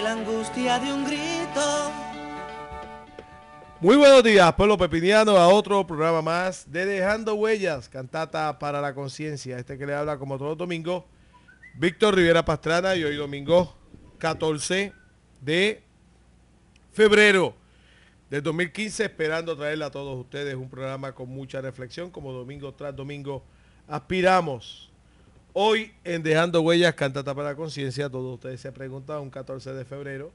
la angustia de un grito. Muy buenos días, pueblo pepiniano, a otro programa más de Dejando Huellas, cantata para la conciencia. Este que le habla como todos los domingos, Víctor Rivera Pastrana y hoy domingo 14 de febrero del 2015, esperando traerle a todos ustedes un programa con mucha reflexión, como domingo tras domingo aspiramos. Hoy en Dejando Huellas, Cantata para la Conciencia, todos ustedes se preguntan, un 14 de febrero,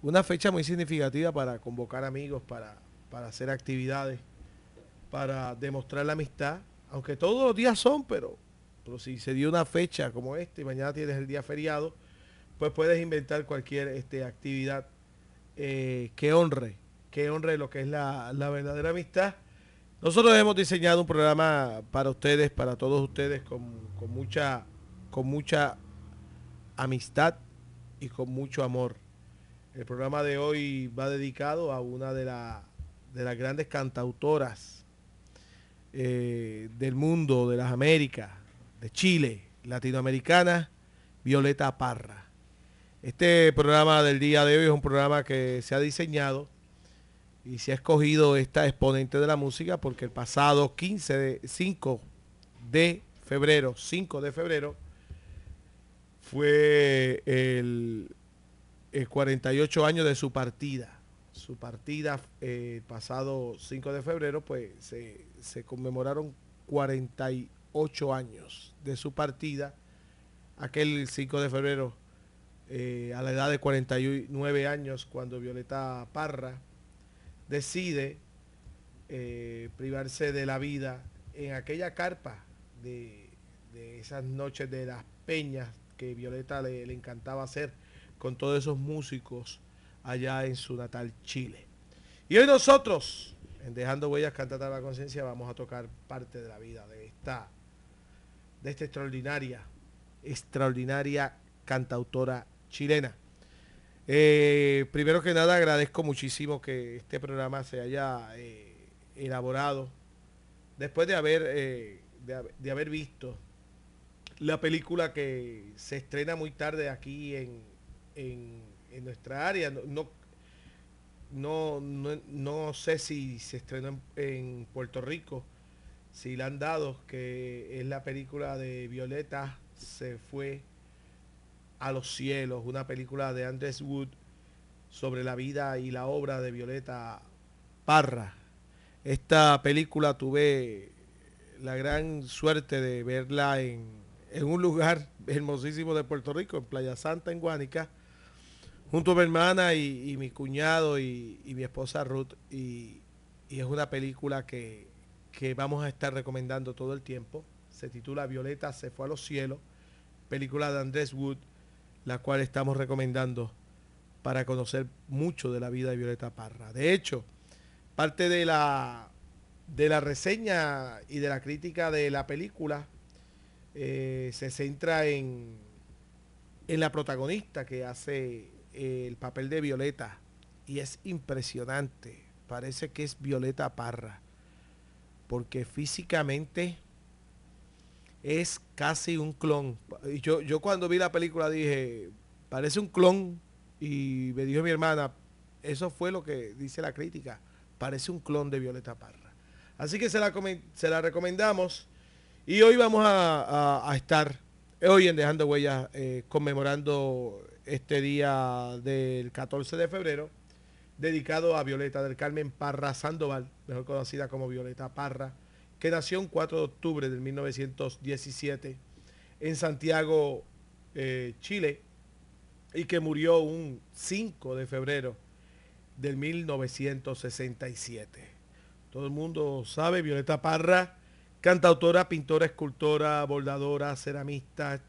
una fecha muy significativa para convocar amigos, para, para hacer actividades, para demostrar la amistad, aunque todos los días son, pero, pero si se dio una fecha como esta y mañana tienes el día feriado, pues puedes inventar cualquier este, actividad. Eh, que honre, que honre lo que es la, la verdadera amistad nosotros hemos diseñado un programa para ustedes, para todos ustedes, con, mucha, amistad y con mucho amor. El programa de hoy va dedicado a una de, de las grandes cantautoras eh, del mundo, de las Américas, de Chile, latinoamericana, Violeta Parra. Este programa del día de hoy es un programa que se ha diseñado y se ha escogido esta exponente de la música porque el pasado 15 de 5 de febrero, 5 de febrero, fue el, 48 años de su partida. Su partida el pasado 5 de febrero, pues se, conmemoraron 48 años de su partida. Aquel 5 de febrero, eh, a la edad de 49 años, cuando Violeta Parra decide eh, privarse de la vida en aquella carpa de, esas noches de las peñas que Violeta le, encantaba hacer con todos esos músicos allá en su natal Chile. Y hoy nosotros, en Dejando Huellas Cantata la Conciencia, vamos a tocar parte de la vida de esta, de esta extraordinaria, extraordinaria cantautora chilena. Eh, primero que nada agradezco muchísimo que este programa se haya eh, elaborado después de haber, eh, de, haber visto la película que se estrena muy tarde aquí en, en, nuestra área. No, no, no, sé si se estrenó en, Puerto Rico, si la han dado, que es la película de Violeta se fue a los cielos, una película de Andrés Wood sobre la vida y la obra de Violeta Parra. Esta película tuve la gran suerte de verla en, un lugar hermosísimo de Puerto Rico, en Playa Santa, en Guánica, junto a mi hermana y, mi cuñado y, mi esposa Ruth. Y, y es una película que, que vamos a estar recomendando todo el tiempo. Se titula Violeta se fue a los cielos, película de Andrés Wood la cual estamos recomendando para conocer mucho de la vida de Violeta Parra. De hecho, parte de la, de la reseña y de la crítica de la película eh, se centra en, en la protagonista que hace el papel de Violeta y es impresionante. Parece que es Violeta Parra, porque físicamente es casi un clon. Yo, yo cuando vi la película dije, parece un clon. Y me dijo mi hermana, eso fue lo que dice la crítica, parece un clon de Violeta Parra. Así que se la, se la recomendamos. Y hoy vamos a, estar, hoy en Dejando Huellas, eh, conmemorando este día del 14 de febrero, dedicado a Violeta del Carmen Parra Sandoval, mejor conocida como Violeta Parra que nació un 4 de octubre de 1917 en Santiago, eh, Chile, y que murió un 5 de febrero del 1967. Todo el mundo sabe, Violeta Parra, cantautora, pintora, escultora, bordadora, ceramista,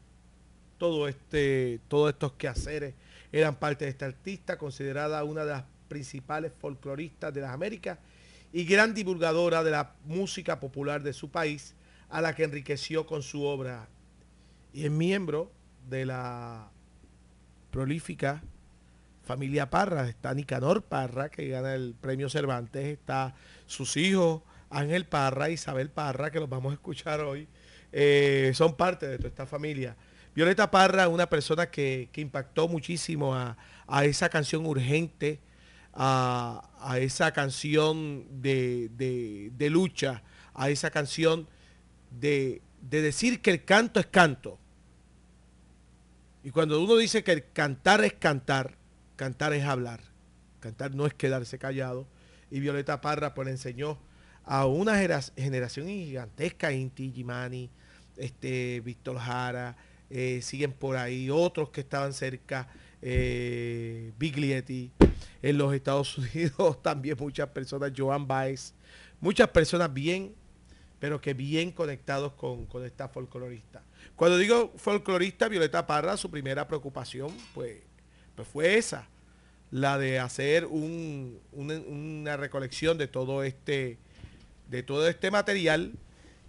todo este, todos estos quehaceres eran parte de esta artista, considerada una de las principales folcloristas de las Américas y gran divulgadora de la música popular de su país, a la que enriqueció con su obra. Y es miembro de la prolífica familia Parra. Está Nicanor Parra, que gana el premio Cervantes. Está sus hijos, Ángel Parra, Isabel Parra, que los vamos a escuchar hoy. Eh, son parte de toda esta familia. Violeta Parra, una persona que, impactó muchísimo a, esa canción urgente, a, esa canción de, lucha, a esa canción de, de decir que el canto es canto. Y cuando uno dice que el cantar es cantar, cantar es hablar. Cantar no es quedarse callado. Y Violeta Parra pues le enseñó a una generación gigantesca, Inti Gimani, este, Víctor Jara, eh, siguen por ahí otros que estaban cerca, eh, Biglietti, en los Estados Unidos también muchas personas, Joan Baez, muchas personas bien, pero que bien conectados con, esta folclorista. Cuando digo folclorista, Violeta Parra, su primera preocupación, pues, pues fue esa, la de hacer una recolección de todo este de todo este material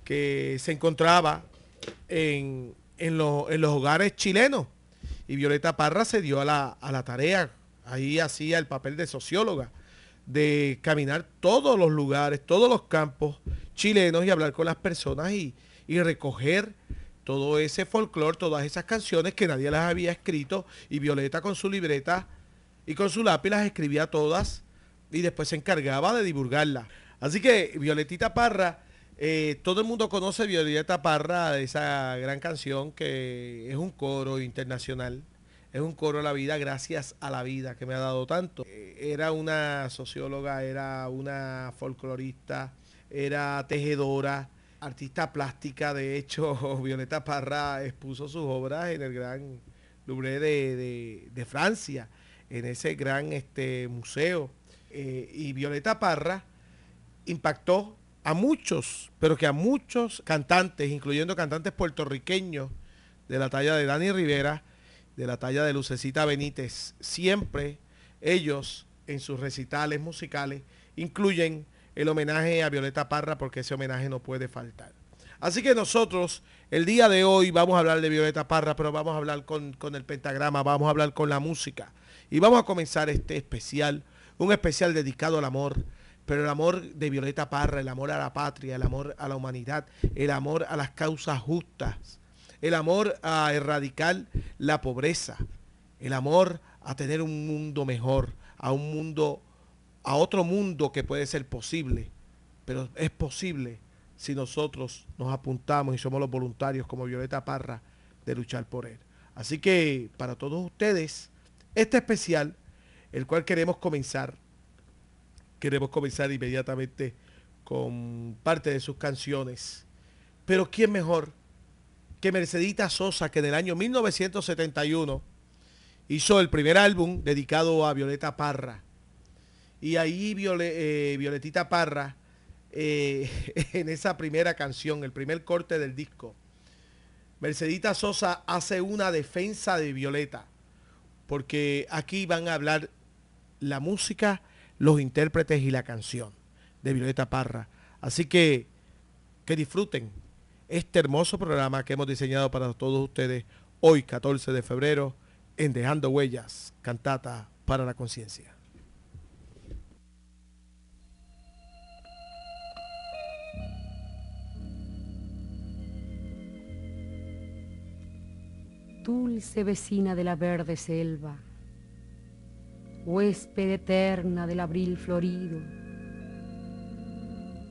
que se encontraba en, los hogares chilenos. Y Violeta Parra se dio a la, tarea, ahí hacía el papel de socióloga, de caminar todos los lugares, todos los campos chilenos y hablar con las personas y, y recoger todo ese folclore, todas esas canciones que nadie las había escrito y Violeta con su libreta y con su lápiz las escribía todas y después se encargaba de divulgarlas. Así que Violetita Parra, eh, todo el mundo conoce Violeta Parra, esa gran canción que es un coro internacional. Es un coro a la vida gracias a la vida que me ha dado tanto. Eh, era una socióloga, era una folclorista, era tejedora, artista plástica. De hecho, Violeta Parra expuso sus obras en el Gran Louvre de, Francia, en ese gran este, museo. Eh, y Violeta Parra impactó a muchos, pero que a muchos cantantes, incluyendo cantantes puertorriqueños de la talla de Dani Rivera, de la talla de Lucecita Benítez, siempre ellos en sus recitales musicales incluyen el homenaje a Violeta Parra porque ese homenaje no puede faltar. Así que nosotros el día de hoy vamos a hablar de Violeta Parra, pero vamos a hablar con, con el pentagrama, vamos a hablar con la música y vamos a comenzar este especial, un especial dedicado al amor, pero el amor de Violeta Parra, el amor a la patria, el amor a la humanidad, el amor a las causas justas, el amor a erradicar la pobreza, el amor a tener un mundo mejor, a un mundo, a otro mundo que puede ser posible, pero es posible si nosotros nos apuntamos y somos los voluntarios como Violeta Parra de luchar por él. Así que para todos ustedes, este especial, el cual queremos comenzar queremos comenzar inmediatamente con parte de sus canciones. Pero ¿quién mejor que Mercedita Sosa, que en el año 1971 hizo el primer álbum dedicado a Violeta Parra? Y ahí eh, Violetita Parra, eh, en esa primera canción, el primer corte del disco, Mercedita Sosa hace una defensa de Violeta, porque aquí van a hablar la música los intérpretes y la canción de Violeta Parra. Así que que disfruten este hermoso programa que hemos diseñado para todos ustedes hoy 14 de febrero en Dejando Huellas, cantata para la conciencia. Dulce vecina de la verde selva huésped eterna del abril florido,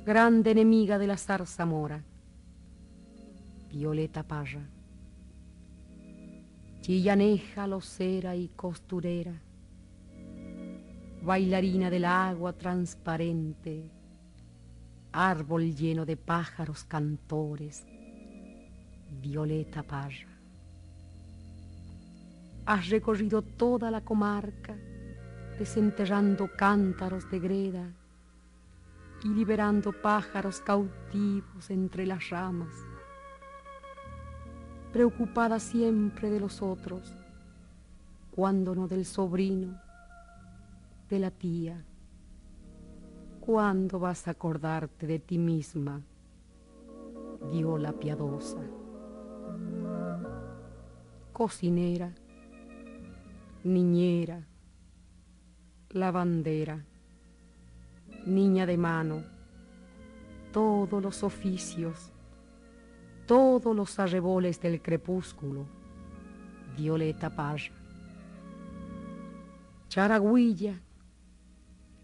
grande enemiga de la zarzamora, Violeta Parra, chillaneja, locera y costurera, bailarina del agua transparente, árbol lleno de pájaros cantores, Violeta Parra. Has recorrido toda la comarca, desenterrando cántaros de greda y liberando pájaros cautivos entre las ramas, preocupada siempre de los otros, cuando no del sobrino, de la tía. ¿Cuándo vas a acordarte de ti misma? la piadosa. Cocinera, niñera, lavandera, niña de mano, todos los oficios, todos los arreboles del crepúsculo, Violeta Parra. Charagüilla,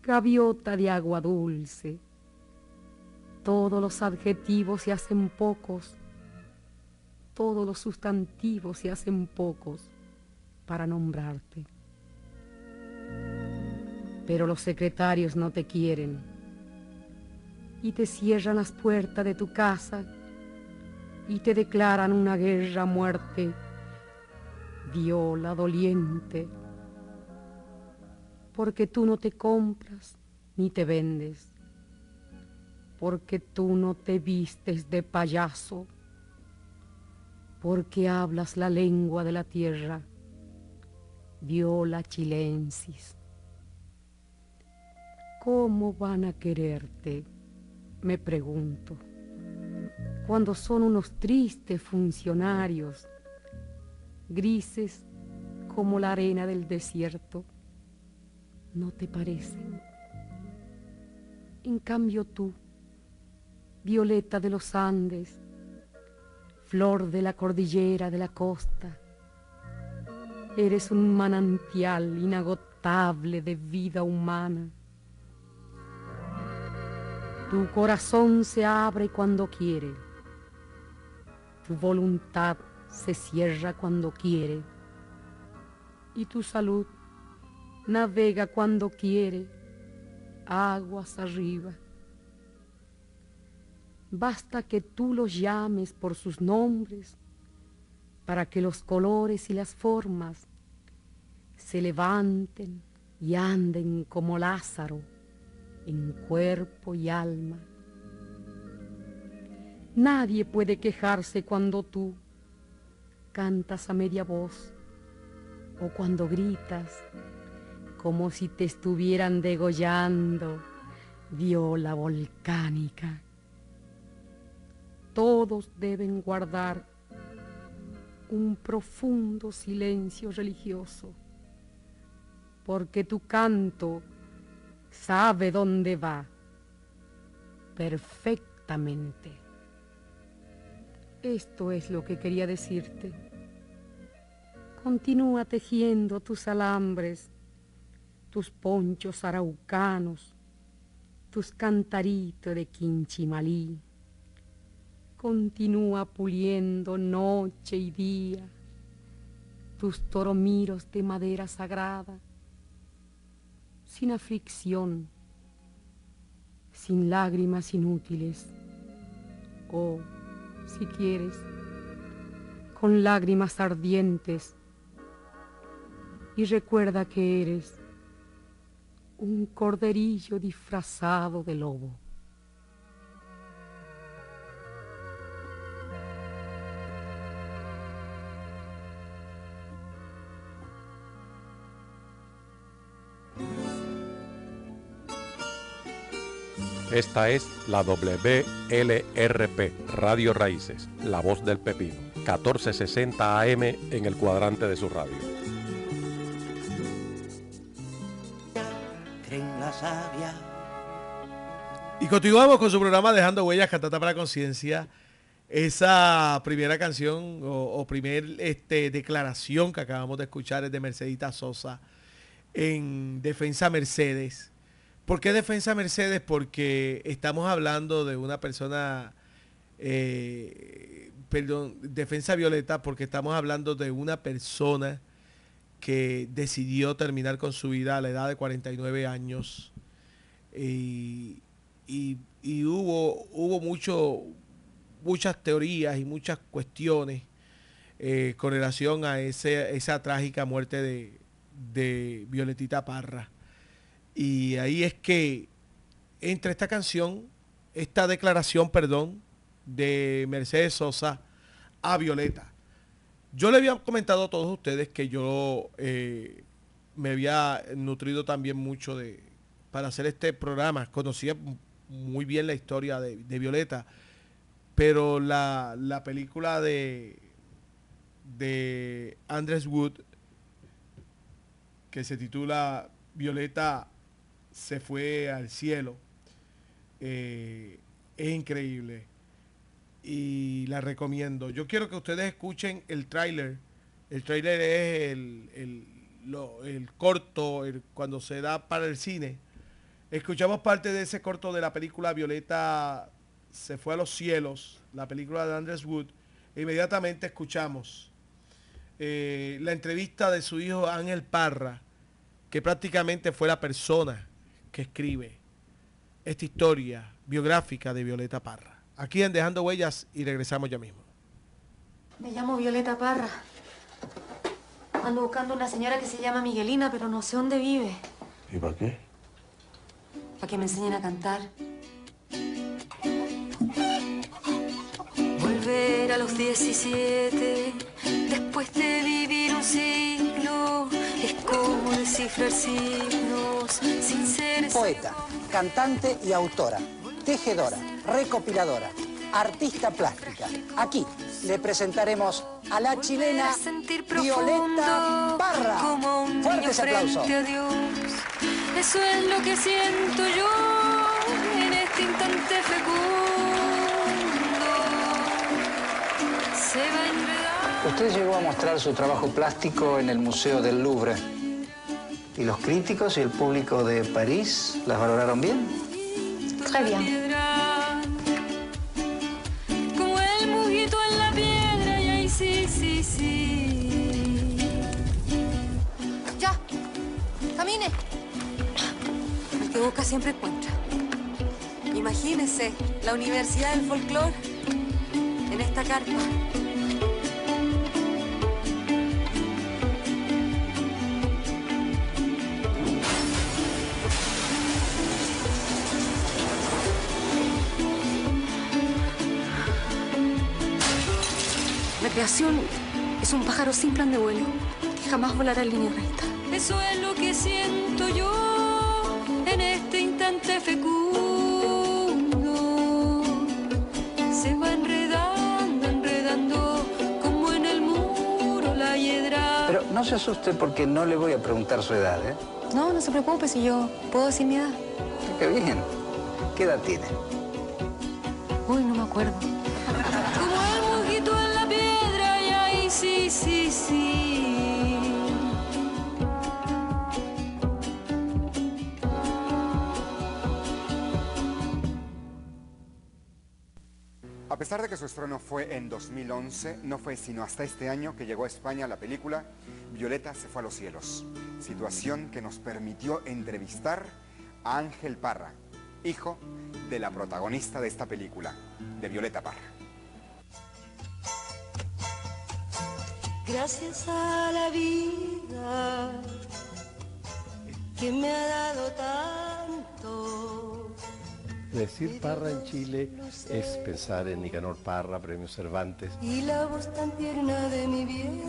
gaviota de agua dulce, todos los adjetivos se hacen pocos, todos los sustantivos se hacen pocos para nombrarte. Pero los secretarios no te quieren y te cierran las puertas de tu casa y te declaran una guerra muerte, viola doliente, porque tú no te compras ni te vendes, porque tú no te vistes de payaso, porque hablas la lengua de la tierra, viola chilensis. ¿Cómo van a quererte? Me pregunto cuando son unos tristes funcionarios, grises como la arena del desierto. ¿No te parece? En cambio tú, violeta de los Andes, flor de la cordillera de la costa, eres un manantial inagotable de vida humana. Tu corazón se abre cuando quiere. Tu voluntad se cierra cuando quiere. Y tu salud navega cuando quiere. Aguas arriba. Basta que tú los llames por sus nombres para que los colores y las formas se levanten y anden como Lázaro en cuerpo y alma. Nadie puede quejarse cuando tú cantas a media voz o cuando gritas como si te estuvieran degollando viola volcánica. Todos deben guardar un profundo silencio religioso, porque tu canto sabe dónde va perfectamente. Esto es lo que quería decirte. Continúa tejiendo tus alambres, tus ponchos araucanos, tus cantaritos de quinchimalí. Continúa puliendo noche y día tus toromiros de madera sagrada, sin aflicción, sin lágrimas inútiles. Oh, si quieres, con lágrimas ardientes, y recuerda que eres un corderillo disfrazado de lobo. Esta es la WLRP, Radio Raíces, La Voz del Pepino, 1460 AM en el cuadrante de su radio. Y continuamos con su programa Dejando Huellas, Cantata para Conciencia. Esa primera canción o, primer este, declaración que acabamos de escuchar es de Mercedita Sosa en Defensa Mercedes ¿Por qué defensa Mercedes? Porque estamos hablando de una persona, eh, perdón, defensa Violeta, porque estamos hablando de una persona que decidió terminar con su vida a la edad de 49 años. Y, hubo, hubo mucho, muchas teorías y muchas cuestiones eh, con relación a ese, esa trágica muerte de Violetita Parra. Y ahí es que entra esta canción, esta declaración, perdón, de Mercedes Sosa a Violeta. Yo le había comentado a todos ustedes que yo eh, me había nutrido también mucho de para hacer este programa. Conocía muy bien la historia de, Violeta, pero la, la película de, de Andrés Wood, que se titula Violeta se fue al cielo. Eh, es increíble y la recomiendo. Yo quiero que ustedes escuchen el tráiler El trailer es el, el, el corto el- cuando se da para el cine. Escuchamos parte de ese corto de la película Violeta se fue a los cielos, la película de Andrés Wood. E inmediatamente escuchamos eh, la entrevista de su hijo Ángel Parra, que prácticamente fue la persona que escribe esta historia biográfica de Violeta Parra. Aquí en Dejando Huellas y regresamos ya mismo. Me llamo Violeta Parra. Ando buscando una señora que se llama Miguelina, pero no sé dónde vive. ¿Y para qué? Para que me enseñen a cantar. Volver a los 17, después de vivir un siglo, como descifrar signos sin ser Poeta, cantante y autora, tejedora, recopiladora, artista plástica. Aquí le presentaremos a la chilena Violeta Parra. como un Fuerte niño ese aplauso. frente a Dios. Eso es lo que siento yo en este instante fecundo. Se va enredando. Usted llegó a mostrar su trabajo plástico en el Museo del Louvre. ¿Y los críticos y el público de París las valoraron bien? Très bien. Piedra, como el mujito en la piedra, y ahí sí, sí, sí. Ya, camine. El que busca siempre encuentra. Imagínese la Universidad del Folclore en esta carpa. Creación es un pájaro sin plan de vuelo que jamás volará en línea recta. Eso es lo que siento yo en este instante fecundo. Se va enredando, enredando como en el muro la hiedra. Pero no se asuste porque no le voy a preguntar su edad, ¿eh? No, no se preocupe si yo puedo decir mi edad. Qué bien. ¿Qué edad tiene? Uy, no me acuerdo. Sí, sí. A pesar de que su estreno fue en 2011, no fue sino hasta este año que llegó a España la película Violeta se fue a los cielos, situación que nos permitió entrevistar a Ángel Parra, hijo de la protagonista de esta película, de Violeta Parra. Gracias a la vida que me ha dado tanto. Decir Parra en Chile es pensar en Nicanor Parra, Premio Cervantes, Y la voz tan tierna de mi bien.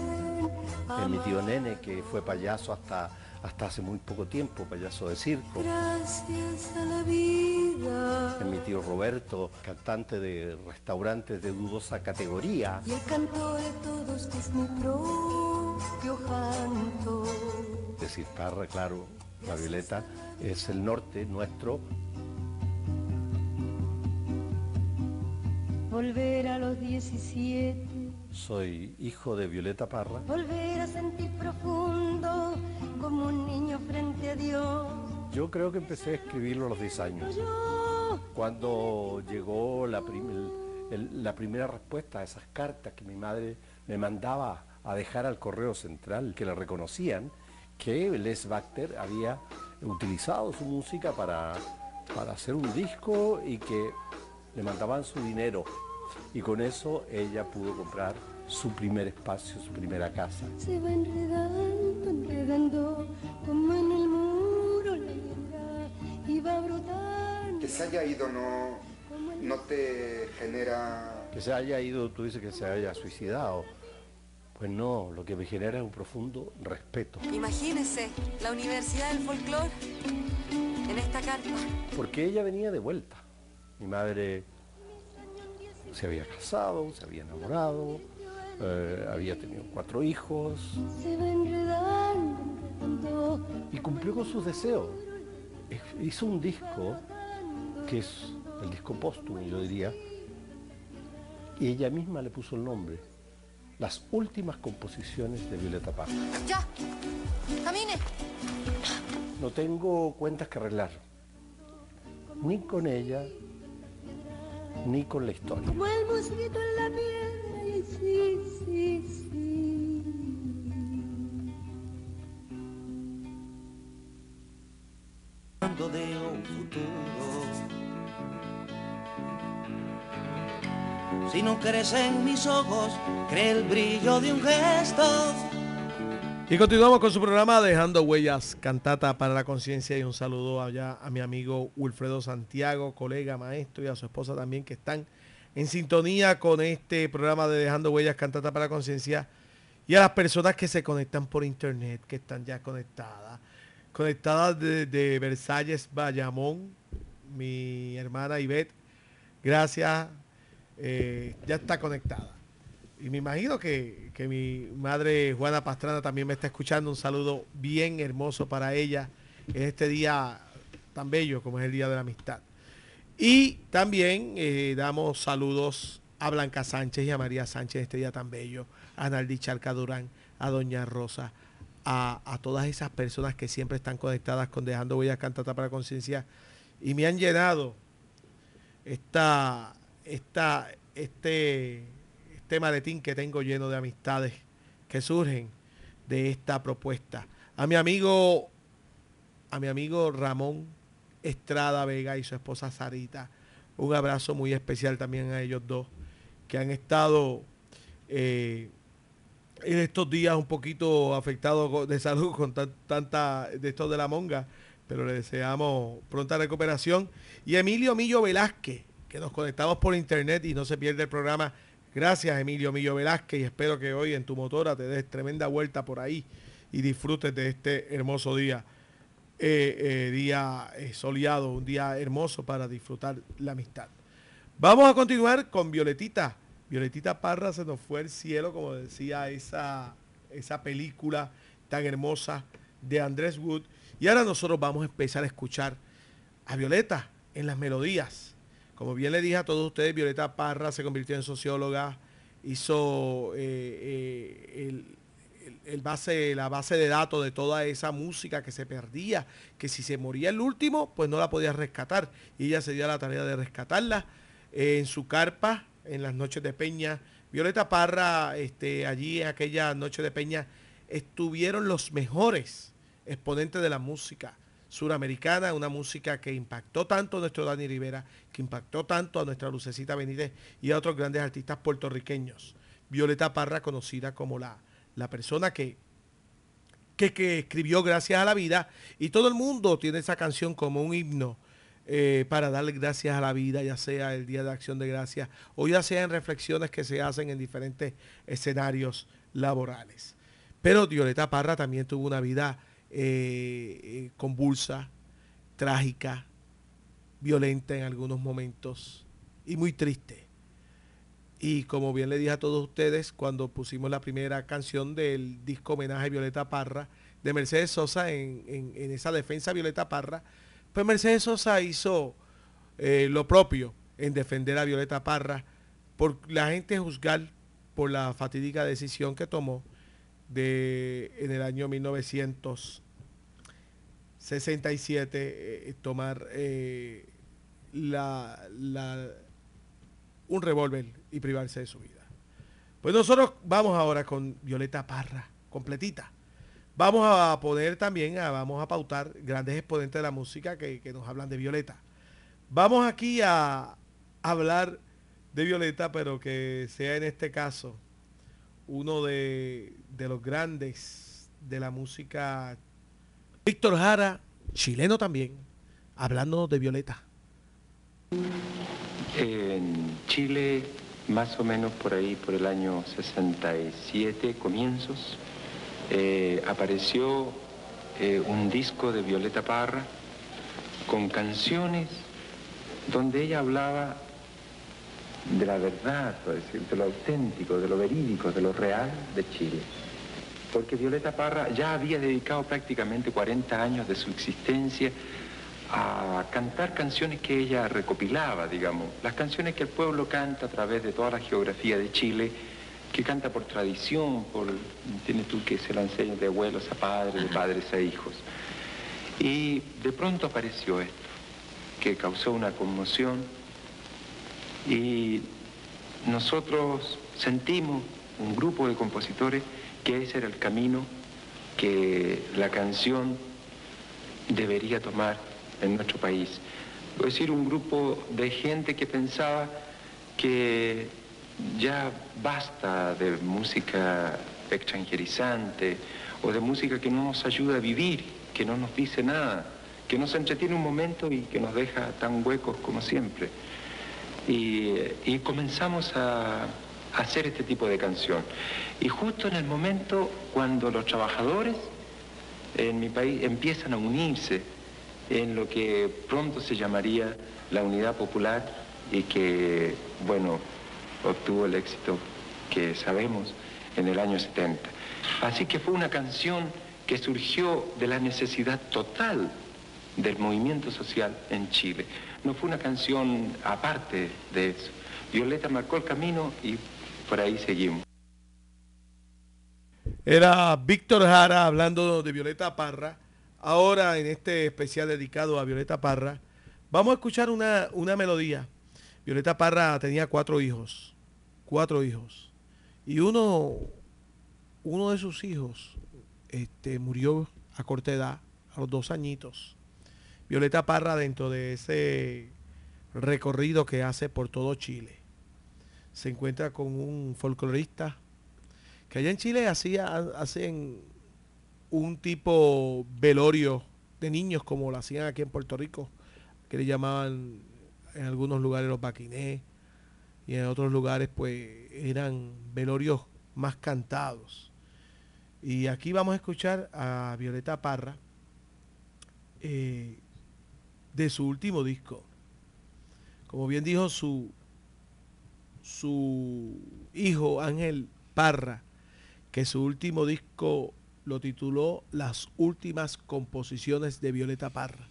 en mi tío Nene, que fue payaso hasta, hasta hace muy poco tiempo, payaso de circo, Gracias a la vida. en mi tío Roberto, cantante de restaurantes de dudosa categoría, Y el canto de todos que es mi propio canto. decir Parra, claro, la Violeta, es el norte nuestro, Volver a los 17. Soy hijo de Violeta Parra, Volver a sentir profundo como un niño frente a Dios. yo creo que empecé a escribirlo a los 10 años. Cuando llegó la, prim- el- el- la primera respuesta a esas cartas que mi madre me mandaba a dejar al correo central, que le reconocían que Les Bacter había utilizado su música para, para hacer un disco y que le mandaban su dinero. Y con eso ella pudo comprar su primer espacio, su primera casa. se va enredando, enredando como en el muro la hiedra y va brotando. Que se haya ido no, no te genera... Que se haya ido, tú dices que se haya suicidado. Pues no, lo que me genera es un profundo respeto. Imagínese la Universidad del Folclore en esta carpa. Porque ella venía de vuelta. Mi madre se había casado, se había enamorado, eh, había tenido cuatro hijos y cumplió con sus deseos. Es- Hizo un disco que es el disco póstumo, yo diría, y ella misma le puso el nombre, las últimas composiciones de Violeta Parra. Ya. Camine. No tengo cuentas que arreglar, ni con ella, ni con la historia. Como el mosquito en la piedra. Y sí, sí, sí. Cuando de un futuro. Si no crees en mis ojos, cree el brillo de un gesto. Y continuamos con su programa Dejando Huellas, cantata para la conciencia. Y un saludo allá a mi amigo Wilfredo Santiago, colega, maestro y a su esposa también que están en sintonía con este programa de Dejando Huellas, cantata para la conciencia. Y a las personas que se conectan por internet, que están ya conectadas, conectadas de, Versalles, Bayamón, mi hermana Ivette, gracias, eh, ya está conectada. Y me imagino que, que mi madre Juana Pastrana también me está escuchando. Un saludo bien hermoso para ella en este día tan bello como es el Día de la Amistad. Y también eh, damos saludos a Blanca Sánchez y a María Sánchez en este día tan bello, a Naldi Charca Durán, a Doña Rosa, a, a todas esas personas que siempre están conectadas con Dejando Huellas Cantata para Conciencia y me han llenado esta, esta, este, este maletín que tengo lleno de amistades que surgen de esta propuesta. A mi amigo, a mi amigo Ramón Estrada Vega y su esposa Sarita, un abrazo muy especial también a ellos dos, que han estado eh, en estos días un poquito afectados de salud con tan- tanta de esto de la monga, pero le deseamos pronta recuperación. Y Emilio Millo Velázquez, que nos conectamos por internet y no se pierde el programa. Gracias Emilio Millo Velázquez y espero que hoy en tu motora te des tremenda vuelta por ahí y disfrutes de este hermoso día. Eh, eh, día eh, soleado, un día hermoso para disfrutar la amistad. Vamos a continuar con Violetita. Violetita Parra se nos fue el cielo, como decía esa, esa película tan hermosa de Andrés Wood. Y ahora nosotros vamos a empezar a escuchar a Violeta en las melodías. Como bien le dije a todos ustedes, Violeta Parra se convirtió en socióloga, hizo eh, eh, el, base, la base de datos de toda esa música que se perdía, que si se moría el último, pues no la podía rescatar. Y ella se dio a la tarea de rescatarla eh, en su carpa, en las noches de Peña. Violeta Parra, este, allí en aquella noche de Peña, estuvieron los mejores exponentes de la música suramericana, una música que impactó tanto a nuestro Dani Rivera, que impactó tanto a nuestra Lucecita Benítez y a otros grandes artistas puertorriqueños. Violeta Parra, conocida como la, la persona que, que, escribió Gracias a la Vida, y todo el mundo tiene esa canción como un himno eh, para darle gracias a la vida, ya sea el Día de Acción de Gracias o ya sea en reflexiones que se hacen en diferentes escenarios laborales. Pero Violeta Parra también tuvo una vida eh, eh, convulsa, trágica, violenta en algunos momentos y muy triste. Y como bien le dije a todos ustedes cuando pusimos la primera canción del disco homenaje a Violeta Parra, de Mercedes Sosa en, en- esa defensa Violeta Parra, pues Mercedes Sosa hizo eh, lo propio en defender a Violeta Parra por la gente juzgar por la fatídica decisión que tomó de en el año 1967 eh, tomar eh, la, la- un revólver y privarse de su vida. Pues nosotros vamos ahora con Violeta Parra, completita. Vamos a poner también, vamos a pautar grandes exponentes de la música que, que nos hablan de Violeta. Vamos aquí a hablar de Violeta, pero que sea en este caso uno de, de los grandes de la música. Víctor Jara, chileno también, hablando de Violeta. En Chile, más o menos por ahí, por el año 67, comienzos, eh, apareció eh, un disco de Violeta Parra con canciones donde ella hablaba de la verdad, por decir, de lo auténtico, de lo verídico, de lo real de Chile. Porque Violeta Parra ya había dedicado prácticamente 40 años de su existencia a cantar canciones que ella recopilaba, digamos, las canciones que el pueblo canta a través de toda la geografía de Chile, que canta por tradición, por, tienes tú que se la enseña de abuelos a padres, de padres a hijos. Y de pronto apareció esto, que causó una conmoción. Y nosotros sentimos, un grupo de compositores, que ese era el camino que la canción debería tomar en nuestro país. Es decir, un grupo de gente que pensaba que ya basta de música extranjerizante o de música que no nos ayuda a vivir, que no nos dice nada, que nos entretiene un momento y que nos deja tan huecos como siempre. Y, y comenzamos a, a hacer este tipo de canción. Y justo en el momento cuando los trabajadores en mi país empiezan a unirse en lo que pronto se llamaría la unidad popular y que, bueno, obtuvo el éxito que sabemos en el año 70. Así que fue una canción que surgió de la necesidad total del movimiento social en Chile. No fue una canción aparte de eso. Violeta marcó el camino y por ahí seguimos. Era Víctor Jara hablando de Violeta Parra. Ahora en este especial dedicado a Violeta Parra, vamos a escuchar una, una melodía. Violeta Parra tenía cuatro hijos, cuatro hijos. Y uno, uno de sus hijos este, murió a corta edad, a los dos añitos. Violeta Parra dentro de ese recorrido que hace por todo Chile. Se encuentra con un folclorista que allá en Chile hacía, hacen un tipo velorio de niños como lo hacían aquí en Puerto Rico, que le llamaban en algunos lugares los baquinés y en otros lugares pues eran velorios más cantados. Y aquí vamos a escuchar a Violeta Parra eh, de su último disco. Como bien dijo su, su hijo Ángel Parra, que su último disco lo tituló Las últimas composiciones de Violeta Parra.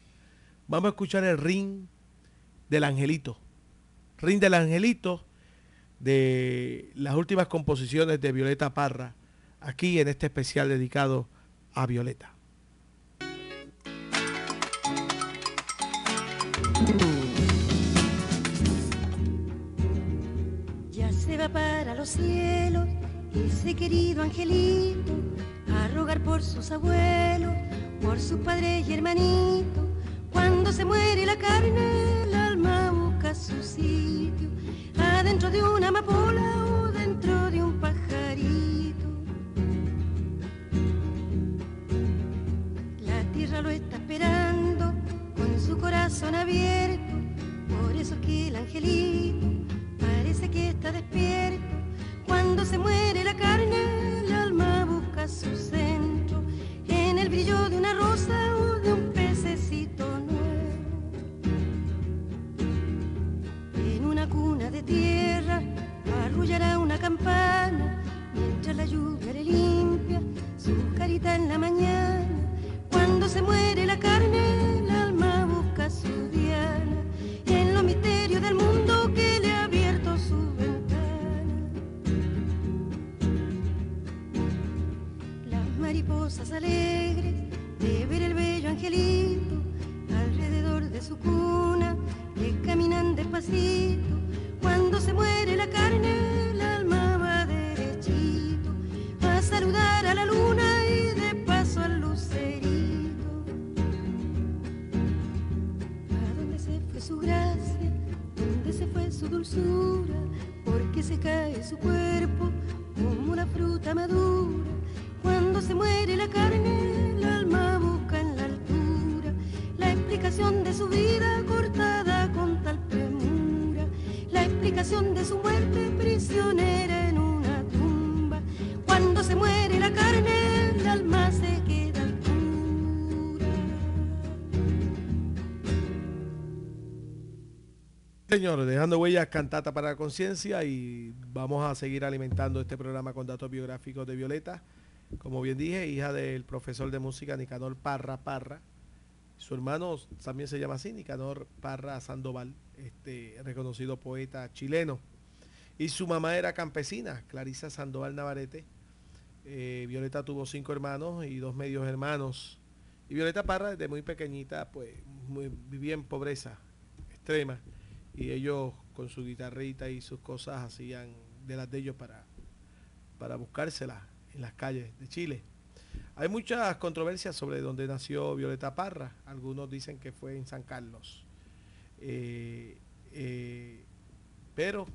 Vamos a escuchar el ring del angelito. Ring del angelito de las últimas composiciones de Violeta Parra, aquí en este especial dedicado a Violeta. Los cielos ese querido angelito a rogar por sus abuelos, por sus padres y hermanitos. Cuando se muere la carne, el alma busca su sitio, adentro de una amapola o dentro de un pajarito. La tierra lo está esperando con su corazón abierto, por eso que el angelito parece que está despierto. Cuando se muere la carne, el alma busca su centro en el brillo de una rosa o de un pececito nuevo. En una cuna de tierra arrullará una campana Señores, dejando huellas, cantata para la conciencia y vamos a seguir alimentando este programa con datos biográficos de Violeta. Como bien dije, hija del profesor de música Nicanor Parra Parra. Su hermano también se llama así, Nicanor Parra Sandoval, este reconocido poeta chileno. Y su mamá era campesina, Clarisa Sandoval Navarrete. Eh, Violeta tuvo cinco hermanos y dos medios hermanos. Y Violeta Parra, desde muy pequeñita, pues vivía en pobreza extrema. Y ellos con su guitarrita y sus cosas hacían de las de ellos para, para buscárselas en las calles de Chile. Hay muchas controversias sobre dónde nació Violeta Parra. Algunos dicen que fue en San Carlos. Eh, eh, pero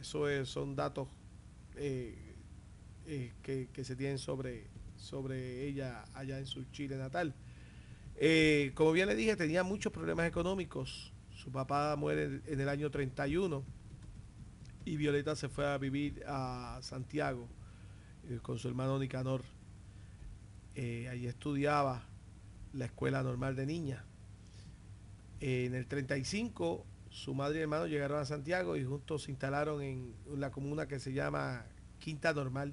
eso son datos eh, que, se tienen sobre, sobre ella allá en su Chile natal. como bien le dije, tenía muchos problemas económicos. Su papá muere en el año 31 y Violeta se fue a vivir a Santiago con su hermano Nicanor. allí estudiaba la Escuela Normal de Niñas en el 35, su madre y hermano llegaron a Santiago y juntos se instalaron en la comuna que se llama Quinta Normal.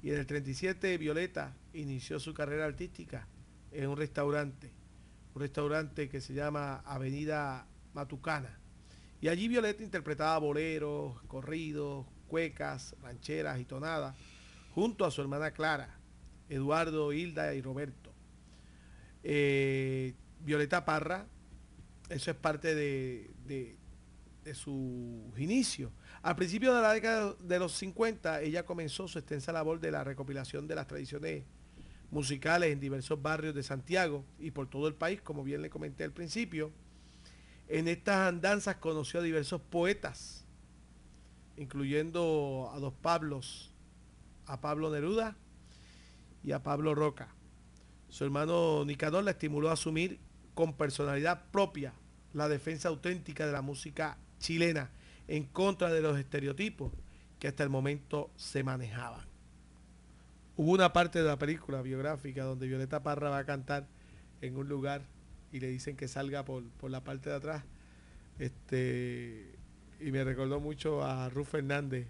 Y en el 37, Violeta inició su carrera artística en un restaurante, un restaurante que se llama Avenida Matucana. Y allí Violeta interpretaba boleros, corridos, cuecas, rancheras y tonadas, junto a su hermana Clara, Eduardo, Hilda y Roberto. Eh, Violeta Parra eso es parte de, de, sus inicios. Al principio de la década de los 50, ella comenzó su extensa labor de la recopilación de las tradiciones musicales en diversos barrios de Santiago y por todo el país, como bien le comenté al principio. En estas andanzas conoció a diversos poetas, incluyendo a dos Pablos, a Pablo Neruda y a Pablo Roca. Su hermano Nicador la estimuló a asumir con personalidad propia la defensa auténtica de la música chilena en contra de los estereotipos que hasta el momento se manejaban. Hubo una parte de la película biográfica donde Violeta Parra va a cantar en un lugar y le dicen que salga por, la parte de atrás. Este, y me recordó mucho a Ruth Fernández,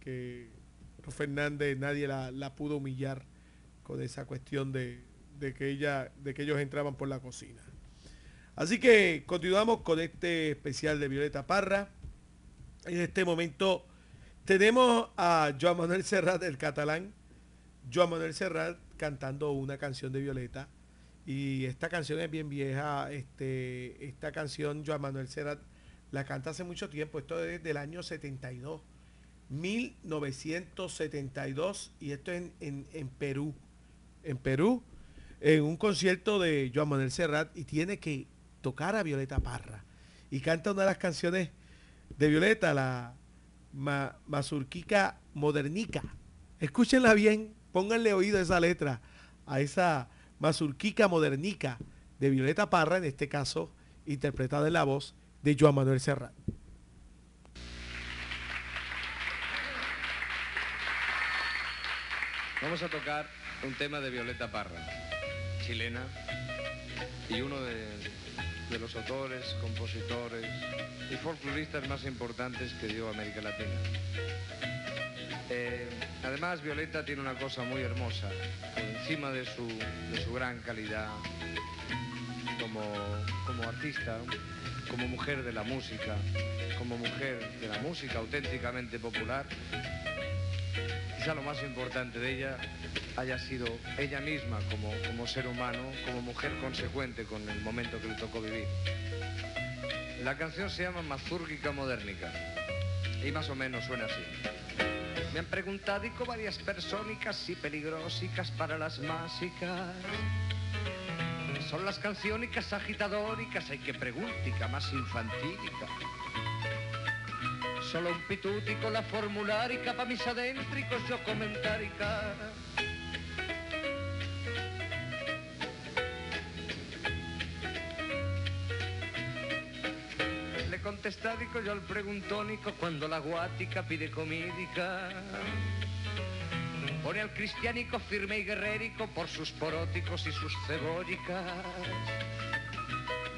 que Ruth Fernández nadie la, pudo humillar con esa cuestión de, de, que ella, de que ellos entraban por la cocina. Así que continuamos con este especial de Violeta Parra. En este momento tenemos a Joan Manuel Serrat, el catalán. Joan Manuel Serrat cantando una canción de Violeta. Y esta canción es bien vieja. Este, esta canción Joan Manuel Serrat la canta hace mucho tiempo. Esto es del año 72. 1972. Y esto es en, en Perú. En Perú. En un concierto de Joan Manuel Serrat. Y tiene que tocar a Violeta Parra. Y canta una de las canciones de Violeta, la Mazurquica Modernica. Escúchenla bien, pónganle oído a esa letra, a esa Mazurquica Modernica de Violeta Parra, en este caso interpretada en la voz de Joan Manuel Serrat. Vamos a tocar un tema de Violeta Parra, chilena, y uno de de los autores, compositores y folcloristas más importantes que dio América Latina. Eh, además, Violeta tiene una cosa muy hermosa, por encima de su, gran calidad como, como artista, como mujer de la música, como mujer de la música auténticamente popular, quizá lo más importante de ella haya sido ella misma como, como ser humano, como mujer consecuente con el momento que le tocó vivir. La canción se llama Mazúrgica Modernica y más o menos suena así. Me han preguntado y varias persónicas y peligrosicas para las másicas. Son las canciónicas agitadóricas, hay que preguntica más infantílica. Solo un pitútico la formularica pa' mis adéntricos yo comentárica. Le contestádico yo al preguntónico cuando la guática pide comídica. Pone al cristiánico firme y guerrérico por sus poróticos y sus cebollicas.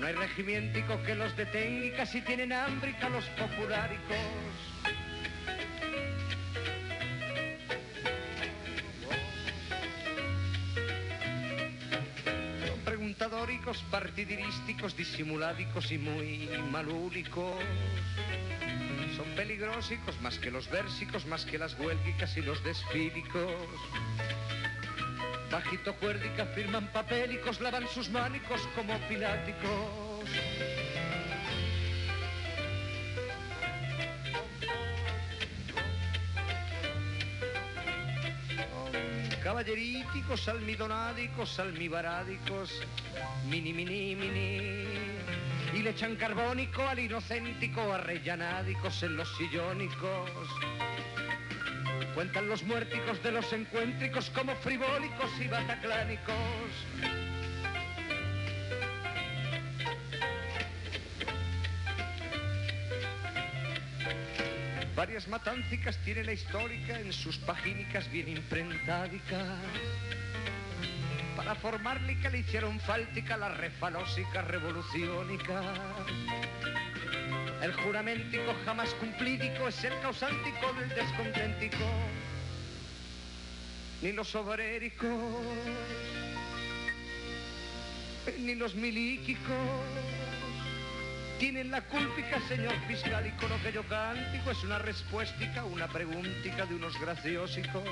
No hay regimiento que los detenga casi tienen hambre y los populáricos. Partidirísticos, disimuládicos y muy malúlicos. Son peligrosicos más que los versicos, más que las huélgicas y los desfílicos. Bajito cuérdica firman papélicos, lavan sus mánicos como piláticos. Caballeríticos, almidonádicos, almibarádicos, mini, mini, mini. Y le echan carbónico al inocéntico, arrellanádicos en los sillónicos. Cuentan los muérticos de los encuéntricos como frivólicos y bataclánicos. Varias matáncicas tiene la histórica en sus pagínicas bien imprentádicas. Para formarlica le hicieron fáltica la refalósica revoluciónica. El juramentico jamás cumplídico es el causántico del descontentico. Ni los obréricos, ni los milíquicos tienen la cúlpica, señor fiscal, y con lo que yo cántico es una respuéstica, una preguntica de unos graciosicos.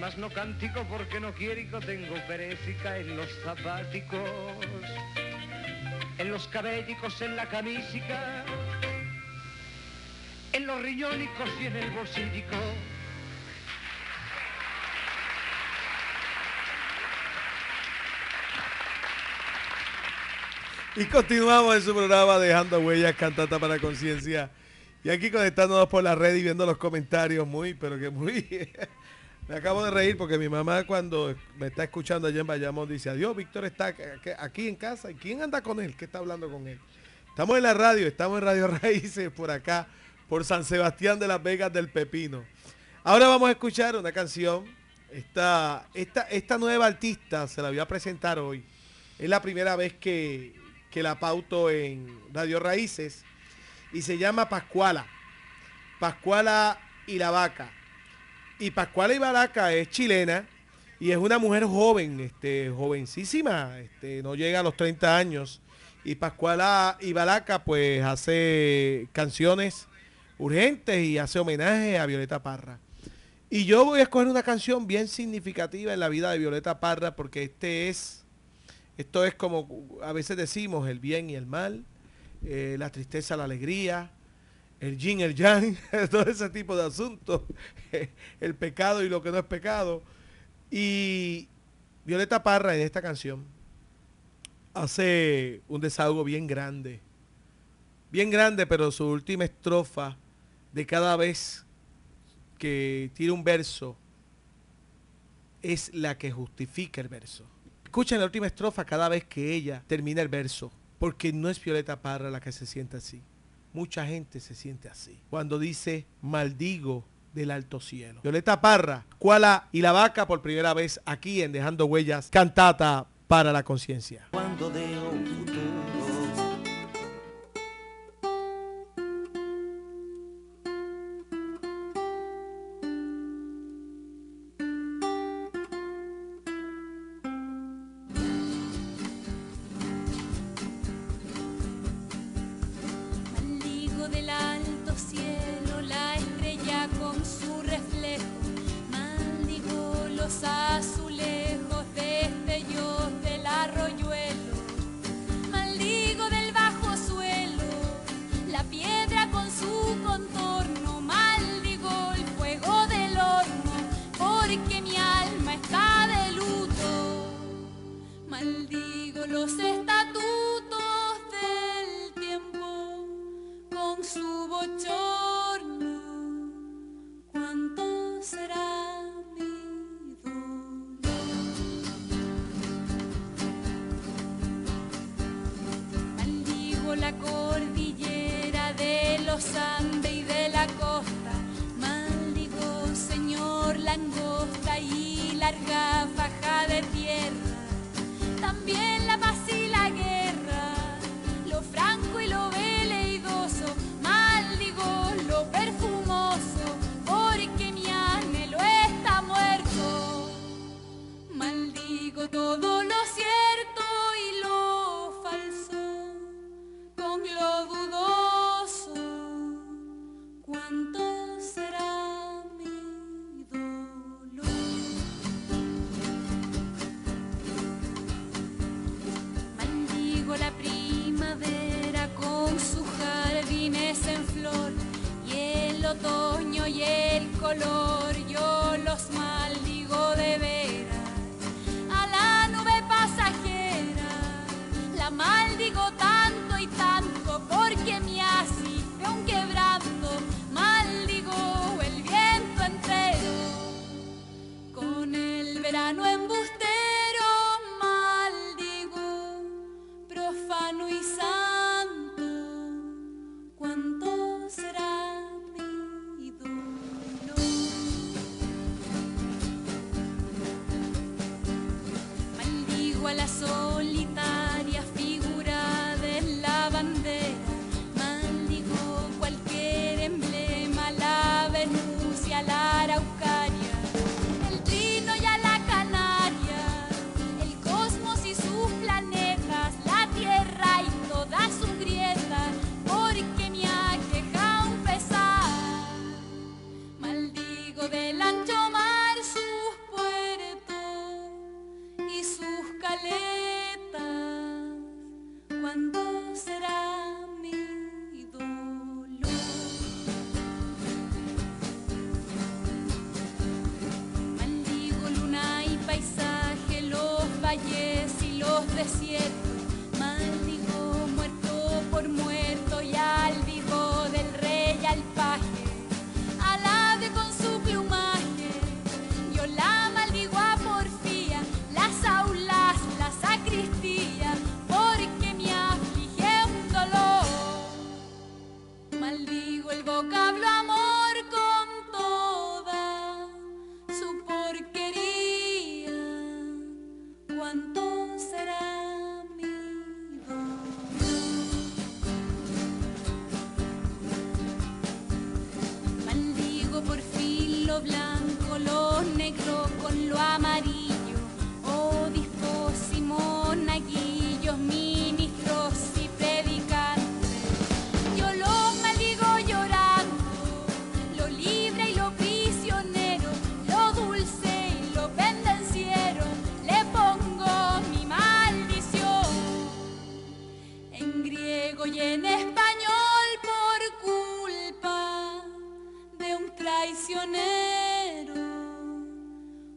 Más no cántico porque no quierico, tengo perécica en los zapáticos, en los cabellicos, en la camísica, en los riñónicos y en el bolsillico. Y continuamos en su programa Dejando Huellas, Cantata para Conciencia. Y aquí conectándonos por la red y viendo los comentarios muy, pero que muy... me acabo de reír porque mi mamá cuando me está escuchando allá en Bayamón dice, adiós, Víctor está aquí en casa. ¿Y quién anda con él? ¿Qué está hablando con él? Estamos en la radio, estamos en Radio Raíces por acá, por San Sebastián de las Vegas del Pepino. Ahora vamos a escuchar una canción. Esta, esta, esta nueva artista se la voy a presentar hoy. Es la primera vez que, que la pauto en Radio Raíces y se llama Pascuala. Pascuala y la vaca. Y Pascuala y Balaca es chilena y es una mujer joven, este, jovencísima, este, no llega a los 30 años. Y Pascuala y Balaca pues hace canciones urgentes y hace homenaje a Violeta Parra. Y yo voy a escoger una canción bien significativa en la vida de Violeta Parra porque este es esto es como a veces decimos el bien y el mal, eh, la tristeza, la alegría, el yin, el yang, todo ese tipo de asuntos, el pecado y lo que no es pecado. Y Violeta Parra en esta canción hace un desahogo bien grande, bien grande, pero su última estrofa de cada vez que tira un verso es la que justifica el verso. Escuchen la última estrofa cada vez que ella termina el verso, porque no es Violeta Parra la que se siente así. Mucha gente se siente así. Cuando dice, maldigo del alto cielo. Violeta Parra, Cuala y la vaca por primera vez aquí en Dejando Huellas, cantata para la conciencia. Cuando un futuro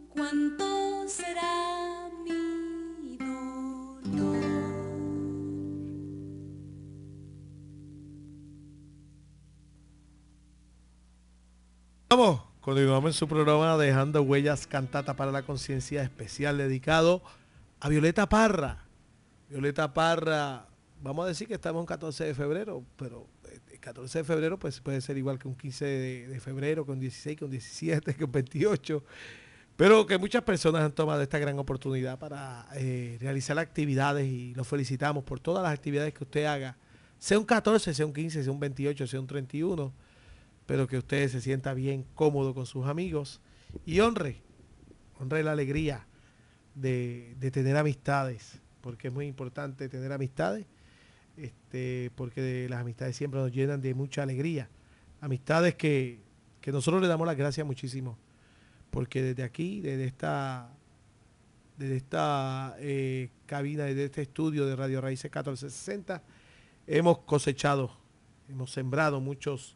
¿Cuánto será mi dolor? Vamos, continuamos en su programa Dejando Huellas Cantata para la Conciencia especial dedicado a Violeta Parra. Violeta Parra, vamos a decir que estamos en 14 de febrero, pero eh, el 14 de febrero pues puede ser igual que un 15 de, de febrero, que un 16, que un 17, que un 28, pero que muchas personas han tomado esta gran oportunidad para eh, realizar actividades y los felicitamos por todas las actividades que usted haga, sea un 14, sea un 15, sea un 28, sea un 31 pero que usted se sienta bien cómodo con sus amigos y honre, honre la alegría de, de tener amistades, porque es muy importante tener amistades, este, porque las amistades siempre nos llenan de mucha alegría. Amistades que, que nosotros le damos las gracias muchísimo, porque desde aquí, desde esta, desde esta eh, cabina, desde este estudio de Radio Raíces 1460, hemos cosechado, hemos sembrado muchos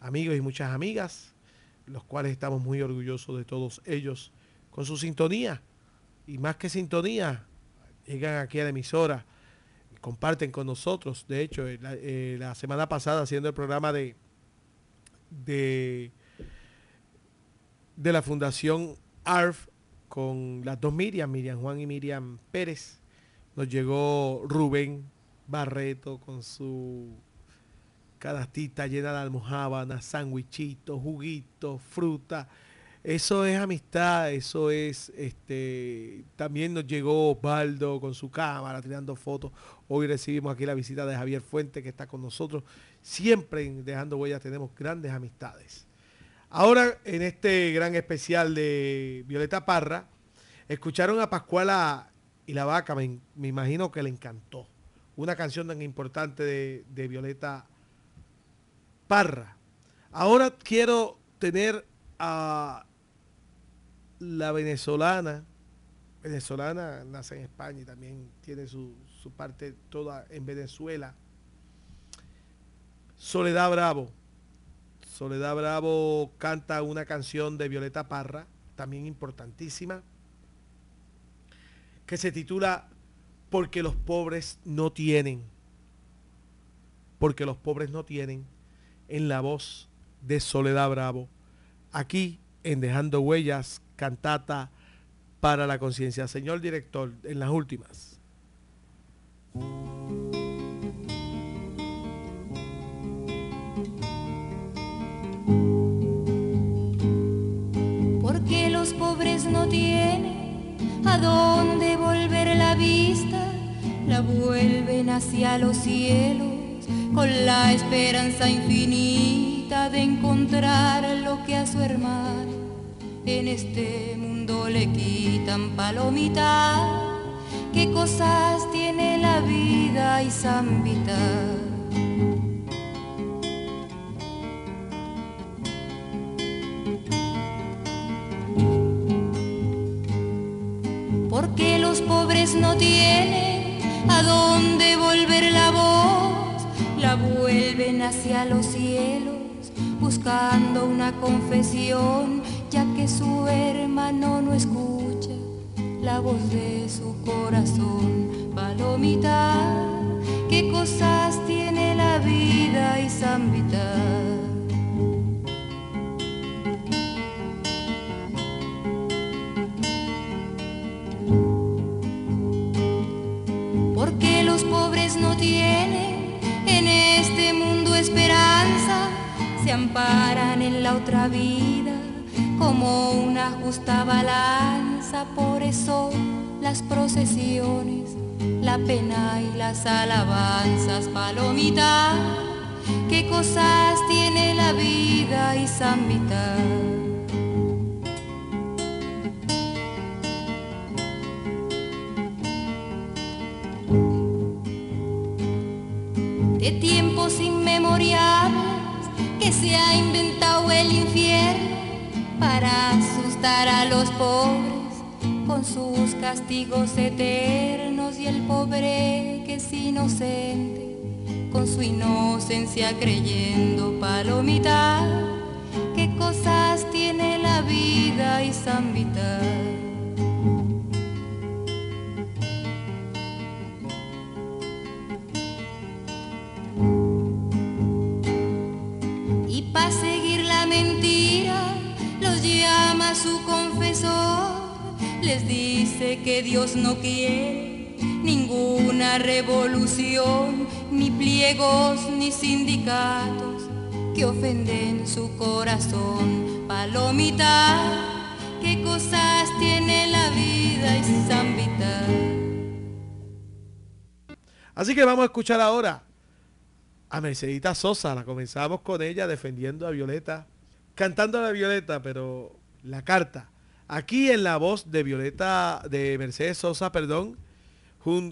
amigos y muchas amigas, los cuales estamos muy orgullosos de todos ellos, con su sintonía. Y más que sintonía, llegan aquí a la emisora, comparten con nosotros. De hecho, la, eh, la semana pasada haciendo el programa de, de, de la Fundación ARF con las dos Miriam, Miriam Juan y Miriam Pérez, nos llegó Rubén Barreto con su canastita llena de almohábanas, sándwichitos, juguitos, fruta. Eso es amistad, eso es, este, también nos llegó Osvaldo con su cámara tirando fotos. Hoy recibimos aquí la visita de Javier Fuente que está con nosotros. Siempre en Dejando Huellas tenemos grandes amistades. Ahora, en este gran especial de Violeta Parra, escucharon a Pascuala y la Vaca, me, me imagino que le encantó. Una canción tan importante de, de Violeta Parra. Ahora quiero tener a la venezolana, venezolana nace en España y también tiene su, su parte toda en Venezuela. Soledad Bravo. Soledad Bravo canta una canción de Violeta Parra, también importantísima, que se titula Porque los pobres no tienen. Porque los pobres no tienen, en la voz de Soledad Bravo, aquí en Dejando Huellas, cantata para la conciencia. Señor director, en las últimas. Porque los pobres no tienen a dónde volver la vista, la vuelven hacia los cielos con la esperanza infinita de encontrar lo que a su hermano en este mundo le quitan palomita. ¿Qué cosas tiene la vida y zambita? Porque los pobres no tienen a dónde volver la voz, la vuelven hacia los cielos buscando una confesión, ya que su hermano no escucha la voz de su corazón. Palomita, qué cosas tiene la vida y zambita. Porque los pobres no tienen en este mundo esperanza, se amparan en la otra vida como una justa balanza, por eso las procesiones, la pena y las alabanzas, palomita, qué cosas tiene la vida y zambita. De tiempos inmemoriales que se ha inventado el infierno para asustar a los pobres con sus castigos eternos y el pobre que es inocente con su inocencia creyendo palomita qué cosas tiene la vida y zambita y para seguir la mentira llama su confesor, les dice que Dios no quiere ninguna revolución, ni pliegos ni sindicatos que ofenden su corazón. Palomita, qué cosas tiene la vida y zambita. Así que vamos a escuchar ahora a Mercedita Sosa. La comenzamos con ella defendiendo a Violeta cantando a Violeta, pero la carta. Aquí en la voz de Violeta, de Mercedes Sosa, perdón,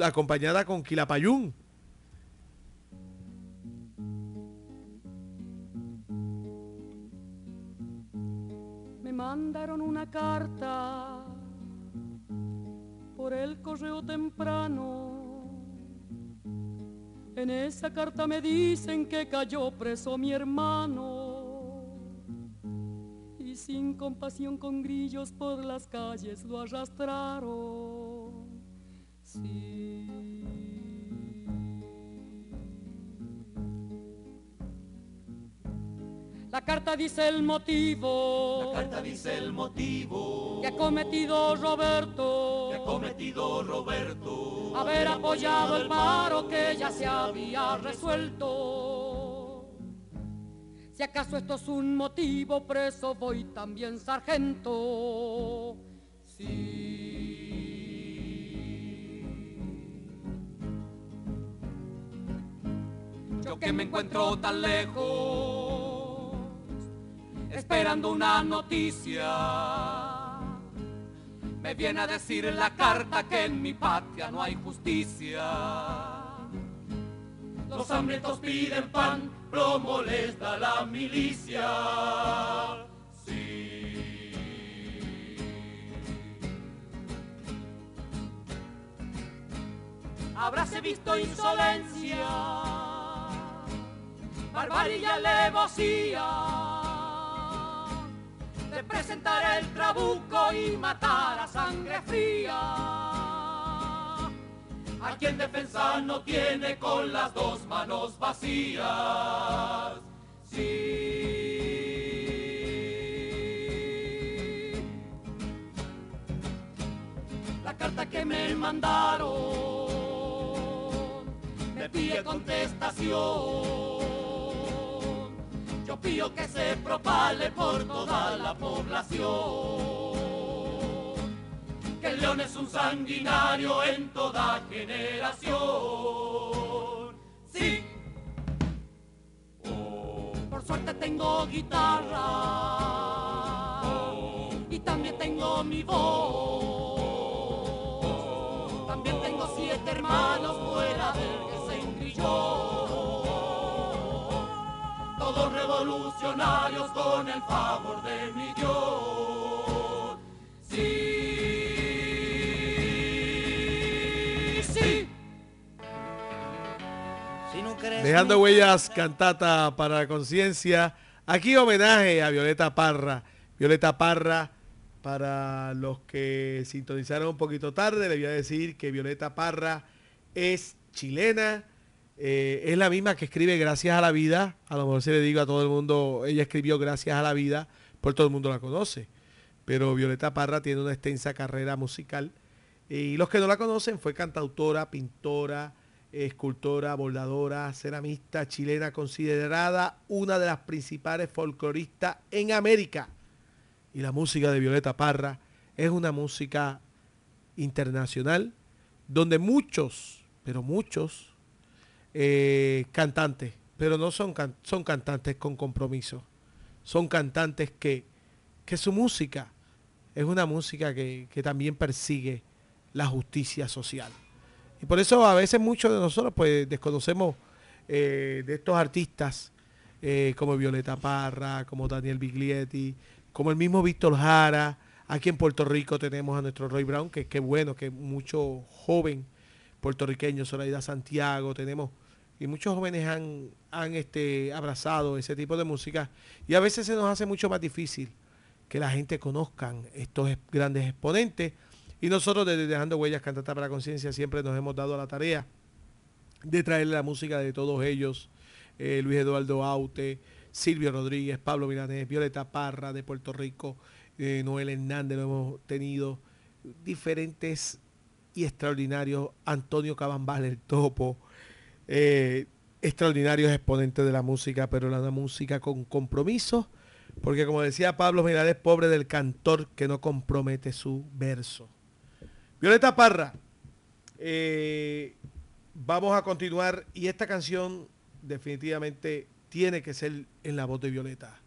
acompañada con Quilapayún. Me mandaron una carta por el correo temprano. En esa carta me dicen que cayó preso mi hermano sin compasión con grillos por las calles lo arrastraron. Sí. La carta dice el motivo. La carta dice el motivo. Que ha cometido Roberto. Que ha cometido Roberto. Haber apoyado el paro que ya se había resuelto. Si acaso esto es un motivo, preso voy también, sargento. Sí. Yo que me encuentro tan lejos, esperando una noticia, me viene a decir en la carta que en mi patria no hay justicia. Los hambrientos piden pan, lo molesta la milicia. Sí. Habráse visto insolencia, barbarie y alevosía presentar el trabuco y matar a sangre fría. A quien defensa no tiene con las dos manos vacías. Sí. La carta que me mandaron me pide contestación. Yo pido que se propale por toda la población. Que el león es un sanguinario en toda generación. Sí. Por suerte tengo guitarra. Y también tengo mi voz. También tengo siete hermanos fuera del que se engrilló todos revolucionarios con el favor de mi Dejando huellas, cantata para la conciencia. Aquí homenaje a Violeta Parra. Violeta Parra, para los que sintonizaron un poquito tarde, le voy a decir que Violeta Parra es chilena. eh, es la misma que escribe Gracias a la Vida. A lo mejor se le digo a todo el mundo, ella escribió Gracias a la Vida, por todo el mundo la conoce. Pero Violeta Parra tiene una extensa carrera musical. Y los que no la conocen, fue cantautora, pintora, escultora, bordadora, ceramista chilena, considerada una de las principales folcloristas en América. Y la música de Violeta Parra es una música internacional donde muchos, pero muchos eh, cantantes, pero no son, son cantantes con compromiso, son cantantes que, que su música es una música que, que también persigue la justicia social. Y por eso a veces muchos de nosotros pues desconocemos eh, de estos artistas eh, como Violeta Parra, como Daniel Biglietti, como el mismo Víctor Jara. Aquí en Puerto Rico tenemos a nuestro Roy Brown, que qué bueno, que mucho joven puertorriqueño, Zoraida Santiago, tenemos, y muchos jóvenes han, han este, abrazado ese tipo de música. Y a veces se nos hace mucho más difícil que la gente conozcan estos es- grandes exponentes. Y nosotros desde Dejando Huellas Cantata para la Conciencia siempre nos hemos dado la tarea de traerle la música de todos ellos. eh, Luis Eduardo Aute, Silvio Rodríguez, Pablo Milanés, Violeta Parra de Puerto Rico, eh, Noel Hernández lo hemos tenido, diferentes y extraordinarios, Antonio Cabambal, el topo, eh, extraordinarios exponentes de la música, pero la música con compromiso, porque como decía Pablo Milanés, pobre del cantor que no compromete su verso. Violeta Parra, eh, vamos a continuar y esta canción definitivamente tiene que ser en la voz de Violeta.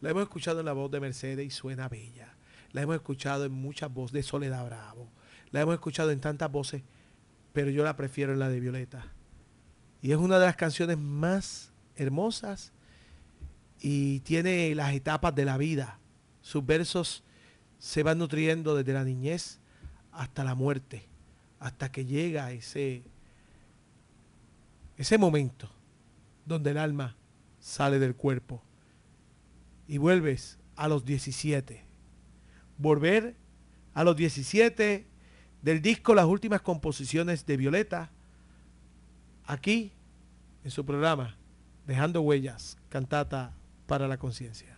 La hemos escuchado en la voz de Mercedes y suena bella. La hemos escuchado en muchas voces de Soledad Bravo. La hemos escuchado en tantas voces, pero yo la prefiero en la de Violeta. Y es una de las canciones más hermosas y tiene las etapas de la vida. Sus versos se van nutriendo desde la niñez hasta la muerte, hasta que llega ese, ese momento donde el alma sale del cuerpo y vuelves a los 17. Volver a los 17 del disco Las últimas composiciones de Violeta, aquí en su programa, Dejando Huellas, cantata para la conciencia.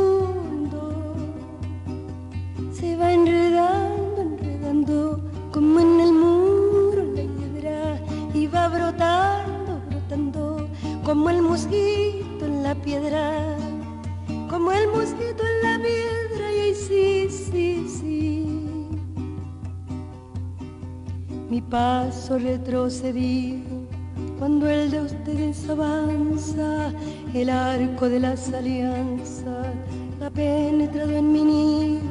se va enredando, enredando, como en el muro la hiedra, y va brotando, brotando, como el mosquito en la piedra, como el mosquito en la piedra, y ahí sí, sí, sí. Mi paso retrocedido cuando el de ustedes avanza, el arco de las alianzas ha penetrado en mi nido,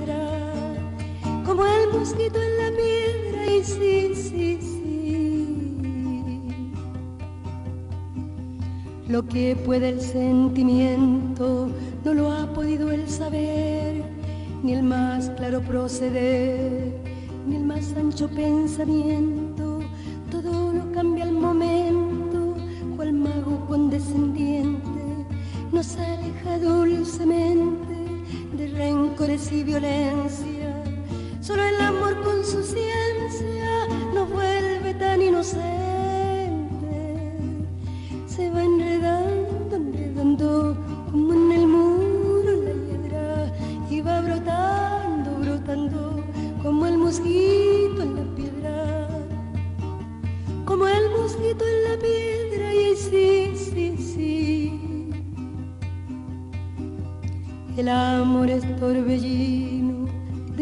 mosquito en la piedra y sí, sí, sí. Lo que puede el sentimiento no lo ha podido el saber, ni el más claro proceder, ni el más ancho pensamiento. Todo lo cambia al momento, cual mago condescendiente nos aleja dulcemente de rencores y violencia. Solo el amor con su ciencia nos vuelve tan inocentes se va enredando, enredando como en el muro la hiedra y va brotando, brotando como el mosquito en la piedra, como el mosquito en la piedra y sí, sí, sí. El amor es torbellino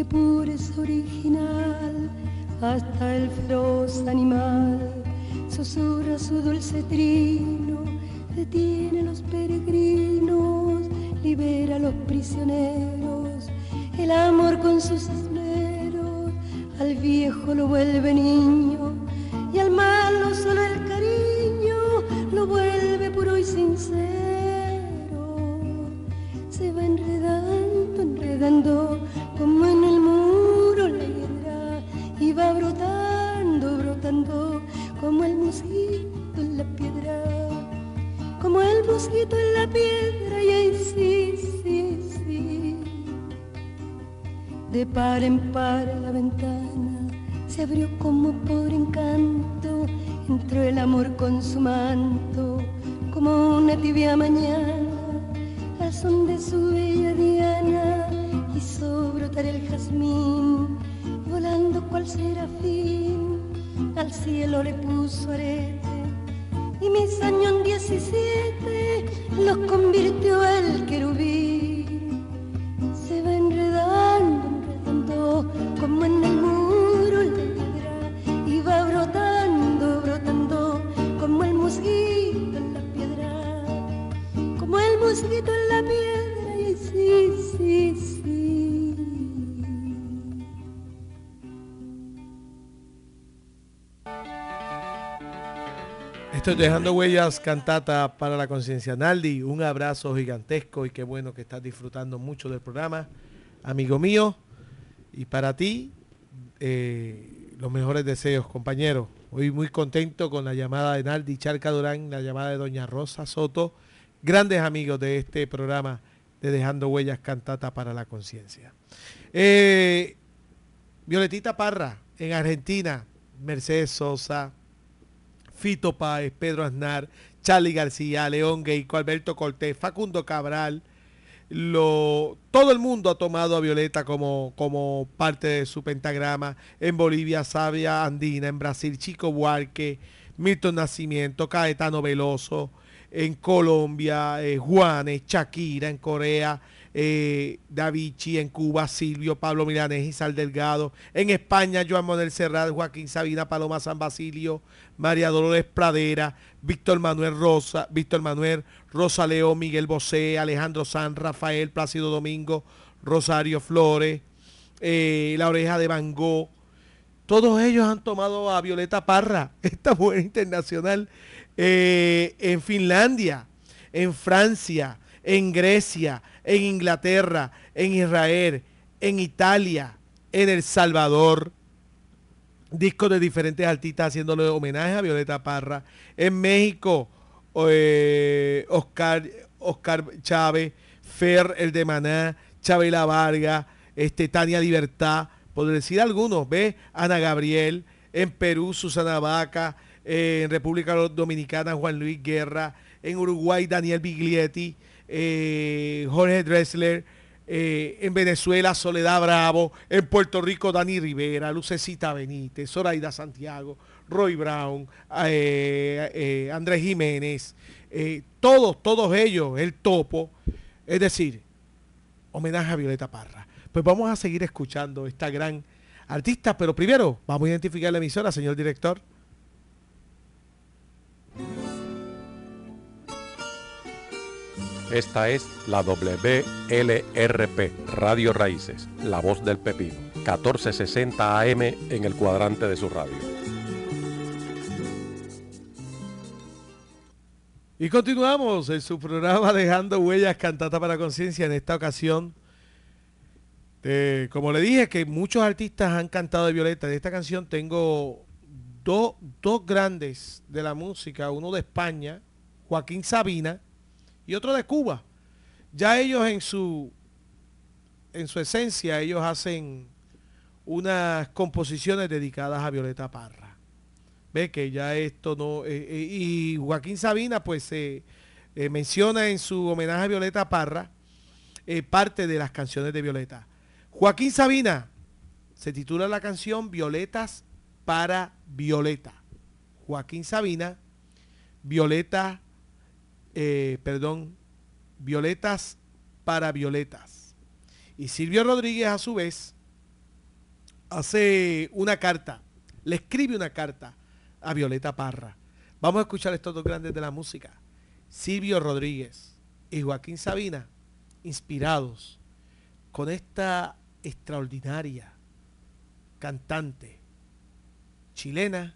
pureza original hasta el feroz animal susurra su dulce trino, detiene a los peregrinos, libera a los prisioneros, el amor con sus esmeros, al viejo lo vuelve niño y al malo solo el cariño lo vuelve puro y sincero. De par en par la ventana se abrió como por encanto, entró el amor con su manto, como una tibia mañana, al son de su bella diana, hizo brotar el jazmín, volando cual serafín al cielo le puso arete y mis años 17 los Dejando huellas cantata para la conciencia. Naldi, un abrazo gigantesco y qué bueno que estás disfrutando mucho del programa, amigo mío. Y para ti, eh, los mejores deseos, compañero. Hoy muy contento con la llamada de Naldi Charca Durán, la llamada de Doña Rosa Soto, grandes amigos de este programa de Dejando Huellas Cantata para la Conciencia. Eh, Violetita Parra, en Argentina, Mercedes Sosa, Fito Páez, Pedro Aznar, Charlie García, León Geico, Alberto Cortés, Facundo Cabral. Lo, todo el mundo ha tomado a Violeta como, como parte de su pentagrama. En Bolivia, Sabia Andina. En Brasil, Chico Buarque, Milton Nacimiento, Caetano Veloso. En Colombia, eh, Juanes, Shakira. En Corea, eh, Davichi. En Cuba, Silvio, Pablo Milanés y Sal Delgado. En España, Joan Manuel Serrat, Joaquín Sabina, Paloma San Basilio, María Dolores Pradera, Víctor Manuel Rosa, Víctor Manuel Rosa León, Miguel Bosé, Alejandro San, Rafael Plácido Domingo, Rosario Flores, eh, La Oreja de Van Gogh. Todos ellos han tomado a Violeta Parra, esta mujer internacional, eh, en Finlandia, en Francia, en Grecia, en Inglaterra, en Israel, en Italia, en El Salvador. Discos de diferentes artistas haciéndole homenaje a Violeta Parra. En México, eh, Oscar, Oscar Chávez, Fer el de Maná, Chabela Vargas, este, Tania Libertad, por decir algunos, ve Ana Gabriel, en Perú Susana Vaca, eh, en República Dominicana Juan Luis Guerra, en Uruguay Daniel Biglietti, eh, Jorge Dressler, eh, en Venezuela Soledad Bravo, en Puerto Rico Dani Rivera, Lucecita Benítez, Zoraida Santiago, Roy Brown, Andrés Jiménez, todos, todos ellos, el topo, es decir, homenaje a Violeta Parra. Pues vamos a seguir escuchando esta gran artista, pero primero vamos a identificar la emisora, señor director. Esta es la WLRP, Radio Raíces, La Voz del Pepino, 1460 AM en el cuadrante de su radio. Y continuamos en su programa Dejando Huellas, Cantata para Conciencia, en esta ocasión. Como le dije que muchos artistas han cantado de Violeta, de esta canción tengo dos, grandes de la música, uno de España, Joaquín Sabina, y otro de Cuba. Ya ellos en su, en su esencia, ellos hacen unas composiciones dedicadas a Violeta Parra. Ve que ya esto no... Eh, eh, y Joaquín Sabina pues eh, menciona en su homenaje a Violeta Parra parte de las canciones de Violeta. Joaquín Sabina, se titula la canción Violetas para Violeta. Joaquín Sabina, Violeta, eh, perdón, Violetas para Violetas. Y Silvio Rodríguez a su vez hace una carta, le escribe una carta a Violeta Parra. Vamos a escuchar estos dos grandes de la música. Silvio Rodríguez y Joaquín Sabina, inspirados con esta extraordinaria cantante chilena,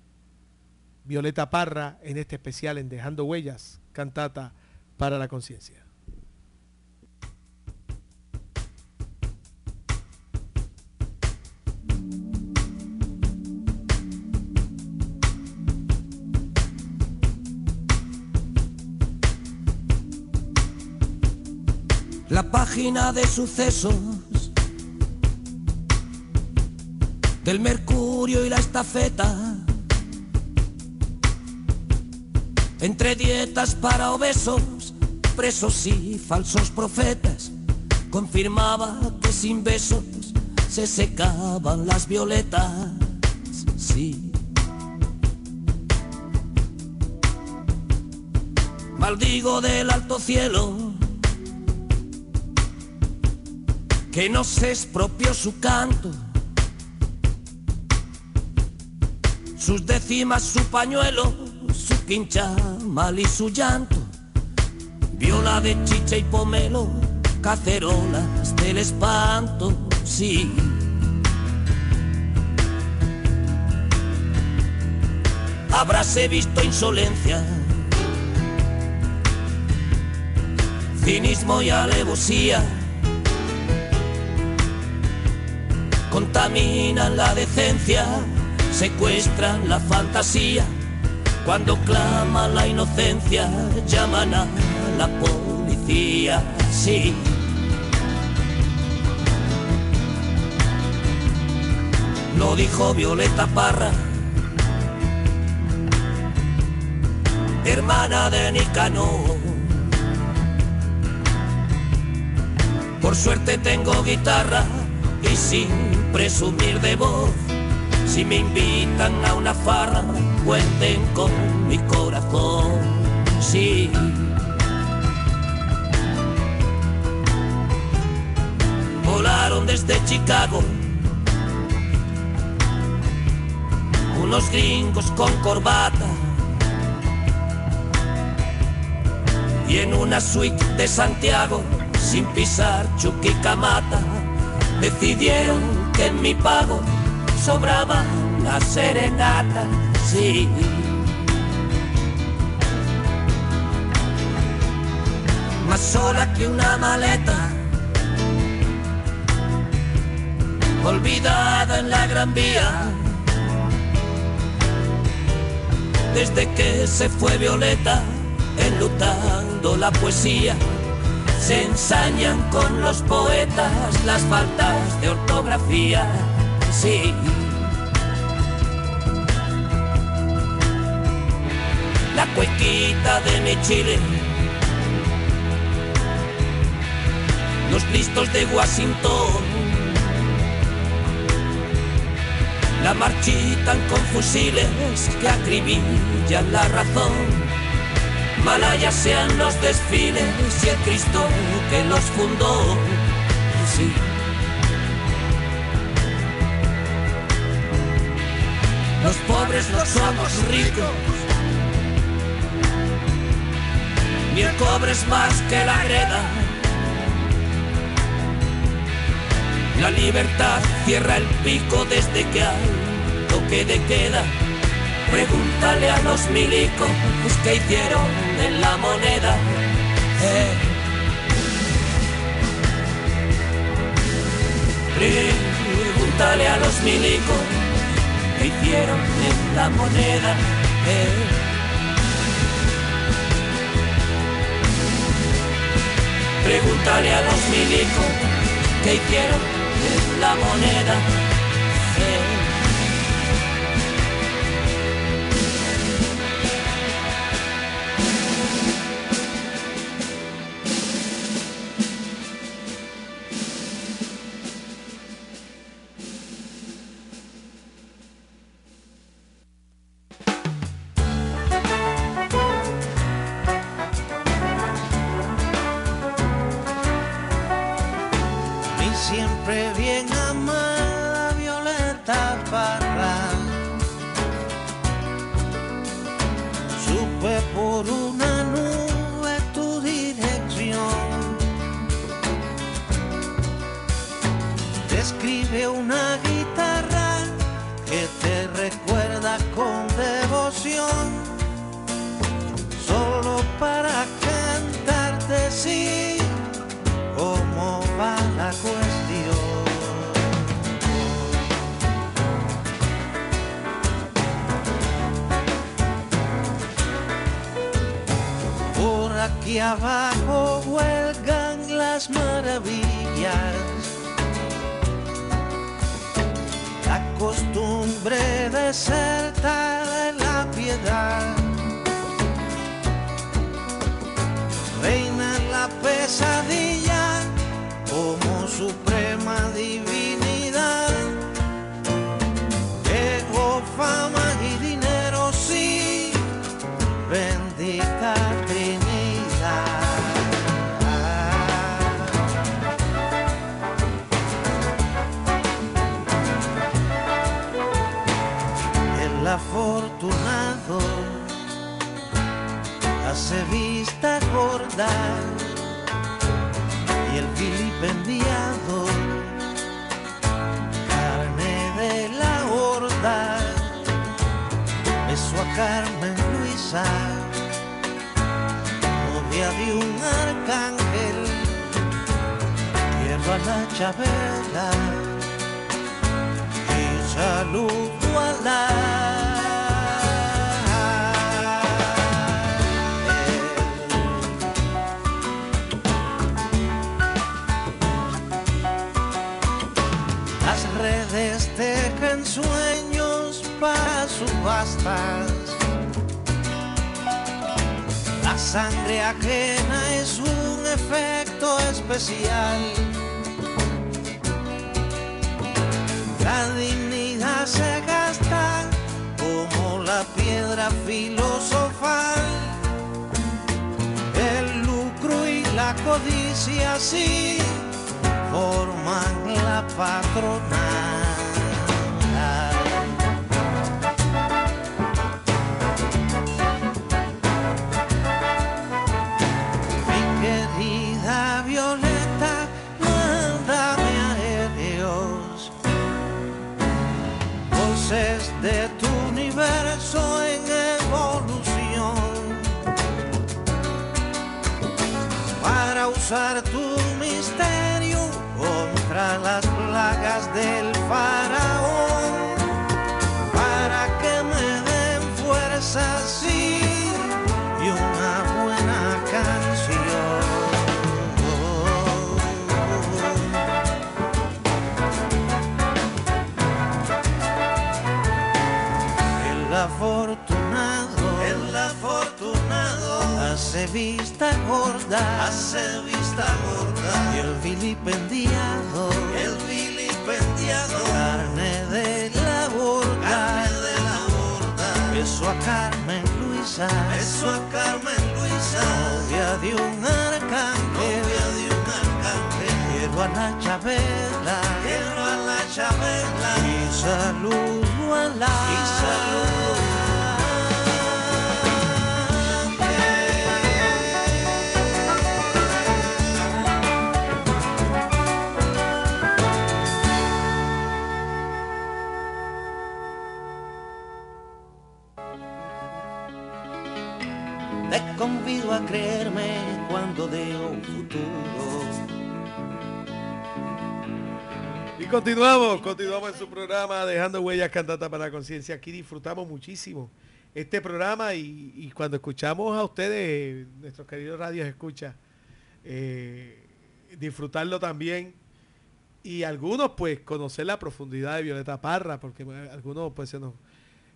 Violeta Parra, en este especial en Dejando Huellas, cantata para la conciencia. La página de sucesos del mercurio y la estafeta. Entre dietas para obesos, presos y falsos profetas, confirmaba que sin besos se secaban las violetas. Sí. Maldigo del alto cielo que no se expropió su canto sus décimas, su pañuelo, su quincha mal y su llanto, viola de chicha y pomelo, cacerolas del espanto, sí. Habráse visto insolencia, cinismo y alevosía, contaminan la decencia secuestran la fantasía. Cuando clama la inocencia, llaman a la policía. Sí. Lo dijo Violeta Parra, hermana de Nicanor. Por suerte tengo guitarra y sin presumir de voz si me invitan a una farra, cuenten con mi corazón. Sí. Volaron desde Chicago unos gringos con corbata y en una suite de Santiago sin pisar Chuquicamata decidieron que en mi pago sobraba la serenata, sí. Más sola que una maleta, olvidada en la gran vía. Desde que se fue Violeta, enlutando la poesía, se ensañan con los poetas las faltas de ortografía cerquita de mi Chile. Los listos de Washington la marchitan con fusiles que acribillan la razón. Malayas sean los desfiles y el Cristo que los fundó. Sí. Los pobres no somos ricos. Ni el cobre es más que la greda. La libertad cierra el pico desde que hay toque de queda. Pregúntale a los milicos que hicieron en la moneda. Eh. Pregúntale a los milicos que hicieron en la moneda. Eh. Pregúntale a los milicos que hicieron la moneda. De un arcángel quiero a la chabela y saludo a la Las redes tejen sueños para subastas. Sangre ajena es un efecto especial. La dignidad se gasta como la piedra filosofal. El lucro y la codicia sí forman la patronal. Tu misterio contra las plagas del faraón, hace vista gorda, hace vista gorda, y el vilipendiado, el vilipendiado, carne de la gorda, carne de la gorda, beso a Carmen Luisa, beso a Carmen Luisa, novia de un arcángel, novia de un arcángel, quiero a la Chabela, quiero a la Chabela, y saludo a la, y saludo creerme cuando digo un futuro. Y continuamos, continuamos en su programa Dejando Huellas Cantata para la Conciencia. Aquí disfrutamos muchísimo este programa y, y cuando escuchamos a ustedes, nuestros queridos radios escucha, eh, disfrutarlo también. Y algunos pues conocer la profundidad de Violeta Parra, porque algunos pues se nos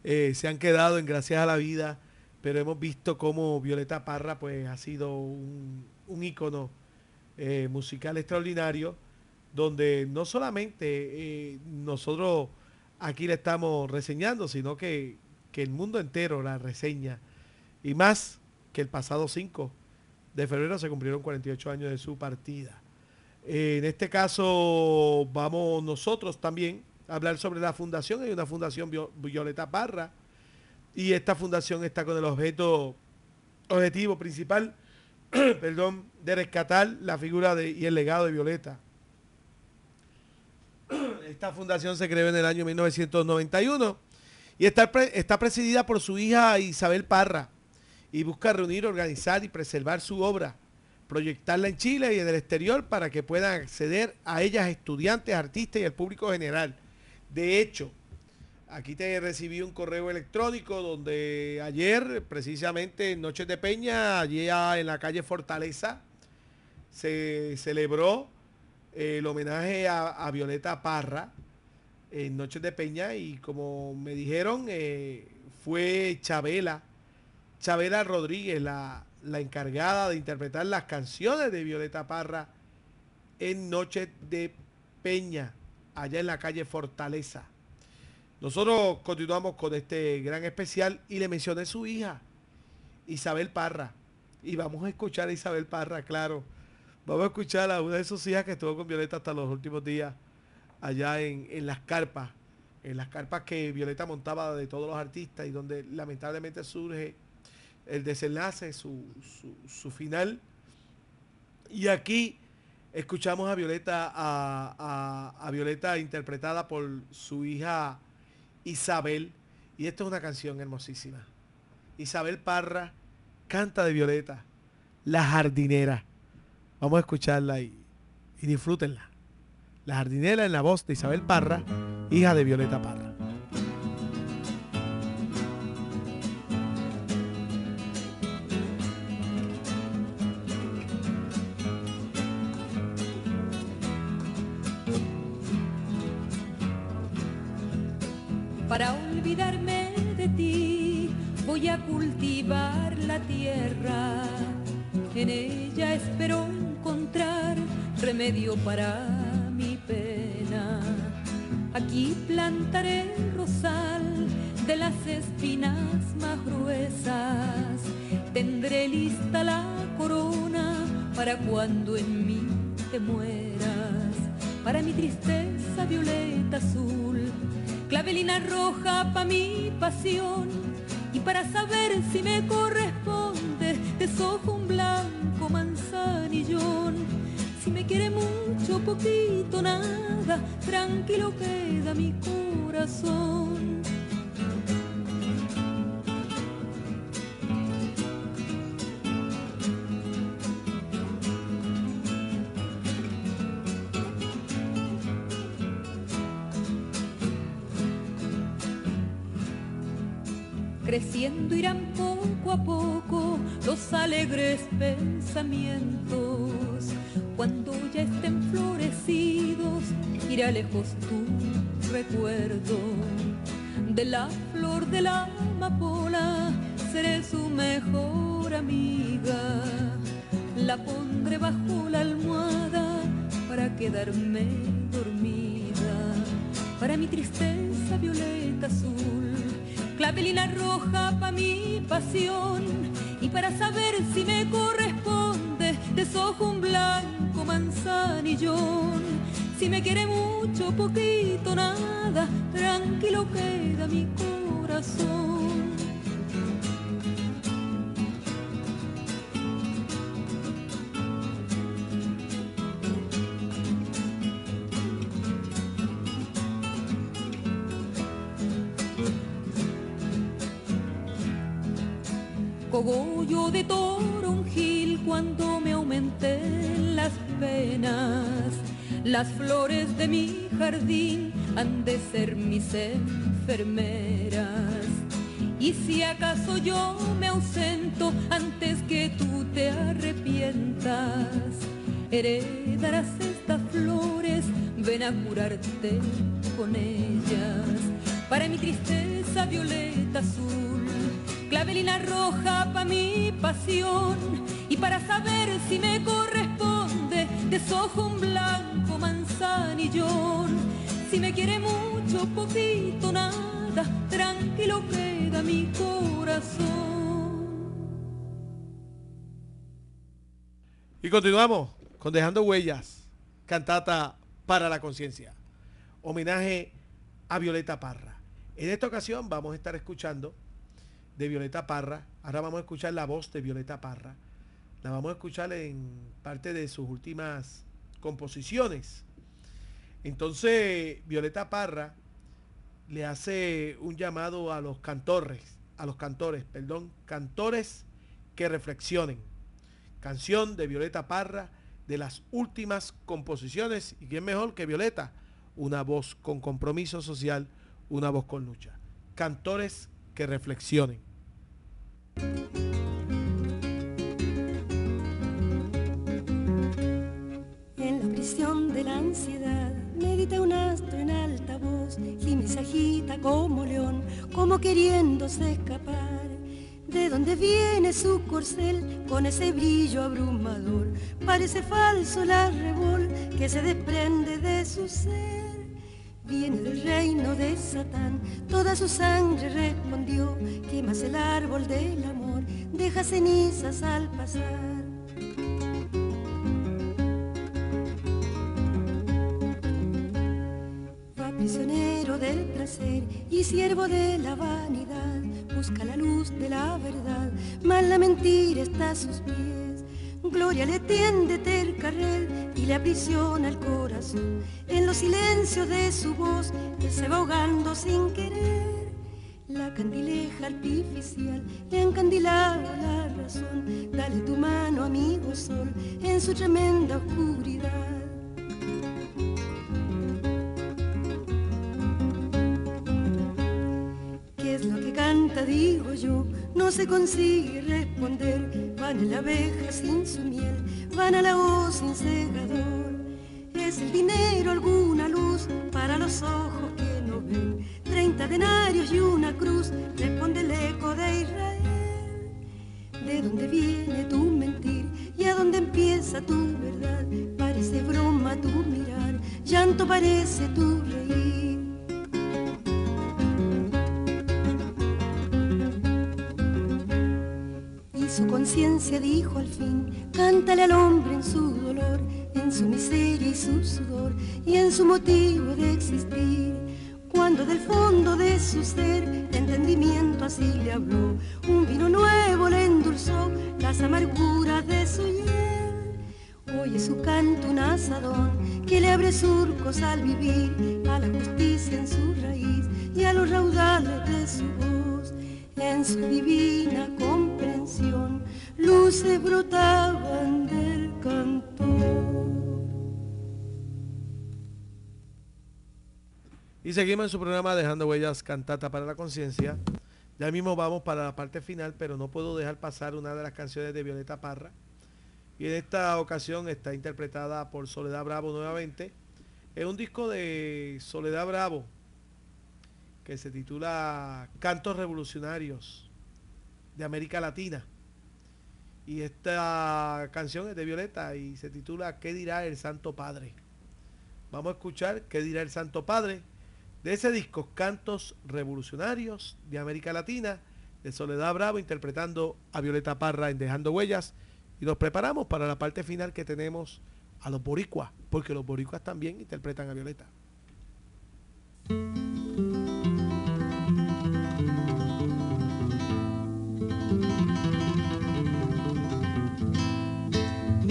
eh, se han quedado en Gracias a la Vida, pero hemos visto cómo Violeta Parra pues ha sido un, un ícono eh, musical extraordinario donde no solamente eh, nosotros aquí le estamos reseñando, sino que, que, el mundo entero la reseña. Y más que el pasado 5 de febrero se cumplieron 48 años de su partida. Eh, en este caso vamos nosotros también a hablar sobre la fundación. Hay una fundación Violeta Parra y esta fundación está con el objeto, objetivo principal perdón, de rescatar la figura de, y el legado de Violeta esta fundación se creó en el año 1991 y está, está presidida por su hija Isabel Parra y busca reunir, organizar y preservar su obra, proyectarla en Chile y en el exterior para que puedan acceder a ellas estudiantes, artistas y el público general. De hecho, aquí te recibí un correo electrónico donde ayer, precisamente en Noches de Peña, allí en la calle Fortaleza, se celebró el homenaje a, a, Violeta Parra en Noches de Peña y como me dijeron eh, fue Chabela, Chabela Rodríguez la, la, encargada de interpretar las canciones de Violeta Parra en Noches de Peña, allá en la calle Fortaleza. Nosotros continuamos con este gran especial y le mencioné su hija, Isabel Parra. Y vamos a escuchar a Isabel Parra, claro Vamos a escuchar a una de sus hijas que estuvo con Violeta hasta los últimos días allá en, en las carpas, en las carpas que Violeta montaba de todos los artistas y donde lamentablemente surge el desenlace, su, su, su final. Y aquí escuchamos a Violeta, a, a, a, Violeta interpretada por su hija Isabel. Y esta es una canción hermosísima. Isabel Parra canta de Violeta, La jardinera. Vamos a escucharla y, y disfrútenla. La jardinera en la voz de Isabel Parra, hija de Violeta Parra. Ella espero encontrar remedio para mi pena. Aquí plantaré el rosal de las espinas más gruesas. Tendré lista la corona para cuando en mí te mueras. Para mi tristeza violeta azul, clavelina roja para mi pasión. Y para saber si me corresponde, desojo un blanco manzanillón. Si me quiere mucho, poquito, nada, tranquilo queda mi corazón. creciendo irán poco a poco alegres pensamientos. Cuando ya estén florecidos, irá lejos tu recuerdo. De la flor de la amapola seré su mejor amiga. La pondré bajo la almohada para quedarme dormida. Para mi tristeza violeta azul, clavelina roja para mi pasión. Y para saber si me corresponde, desojo un blanco manzanillón. Si me quiere mucho, poquito, nada, tranquilo queda mi corazón. De toronjil cuando me aumenten las penas. Las flores de mi jardín han de ser mis enfermeras. Y si acaso yo me ausento antes que tú te arrepientas, heredarás estas flores, ven a curarte con ellas. Para mi tristeza violeta azul, clavelina roja pa' mi pasión y para saber si me corresponde desojo un blanco manzanillón si me quiere mucho poquito nada tranquilo queda mi corazón Y continuamos con Dejando Huellas, cantata para la conciencia. Homenaje a Violeta Parra. En esta ocasión vamos a estar escuchando de Violeta Parra. Ahora vamos a escuchar la voz de Violeta Parra. La vamos a escuchar en parte de sus últimas composiciones. Entonces, Violeta Parra le hace un llamado a los cantores, a los cantores, perdón, cantores que reflexionen. Canción de Violeta Parra, de las últimas composiciones. ¿Y quién mejor que Violeta? Una voz con compromiso social, una voz con lucha. Cantores que reflexionen. En la prisión de la ansiedad medita un astro en alta voz, gime se agita como león, como queriéndose escapar. De dónde viene su corcel con ese brillo abrumador, parece falso la revol que se desprende de su ser. Viene del reino de Satán, toda su sangre respondió, quemas el árbol del amor, deja cenizas al pasar. Va prisionero del placer y siervo de la vanidad, busca la luz de la verdad, mas la mentira está a sus pies. Gloria le tiende terca red y le aprisiona el corazón. En los silencios de su voz, él se va ahogando sin querer. La candileja artificial le ha encandilado la razón. Dale tu mano, amigo sol, en su tremenda oscuridad. Digo yo? No se consigue responder. Van la abeja sin su miel, van a la hoz sin segador. Es el dinero alguna luz para los ojos que no ven. Treinta denarios y una cruz, responde el eco de Israel. ¿De dónde viene tu mentir y a dónde empieza tu verdad? Parece broma tu mirar, llanto parece tu reír. Su conciencia dijo al fin, cántale al hombre en su dolor, en su miseria y su sudor, y en su motivo de existir. Cuando del fondo de su ser, entendimiento así le habló, un vino nuevo le endulzó las amarguras de su hiel. Oye su canto un asadón que le abre surcos al vivir, a la justicia en su raíz y a los raudales de su voz. En su divina comprensión, brotaban del. Y seguimos en su programa Dejando Huellas Cantata para la Conciencia. Ya mismo vamos para la parte final, pero no puedo dejar pasar una de las canciones de Violeta Parra. Y en esta ocasión está interpretada por Soledad Bravo nuevamente. Es un disco de Soledad Bravo que se titula Cantos Revolucionarios. de América Latina. Y esta canción es de Violeta y se titula ¿Qué dirá el Santo Padre? Vamos a escuchar ¿Qué dirá el Santo Padre? De ese disco Cantos Revolucionarios de América Latina, de Soledad Bravo interpretando a Violeta Parra en Dejando Huellas. Y nos preparamos para la parte final que tenemos a los boricuas, porque los boricuas también interpretan a Violeta.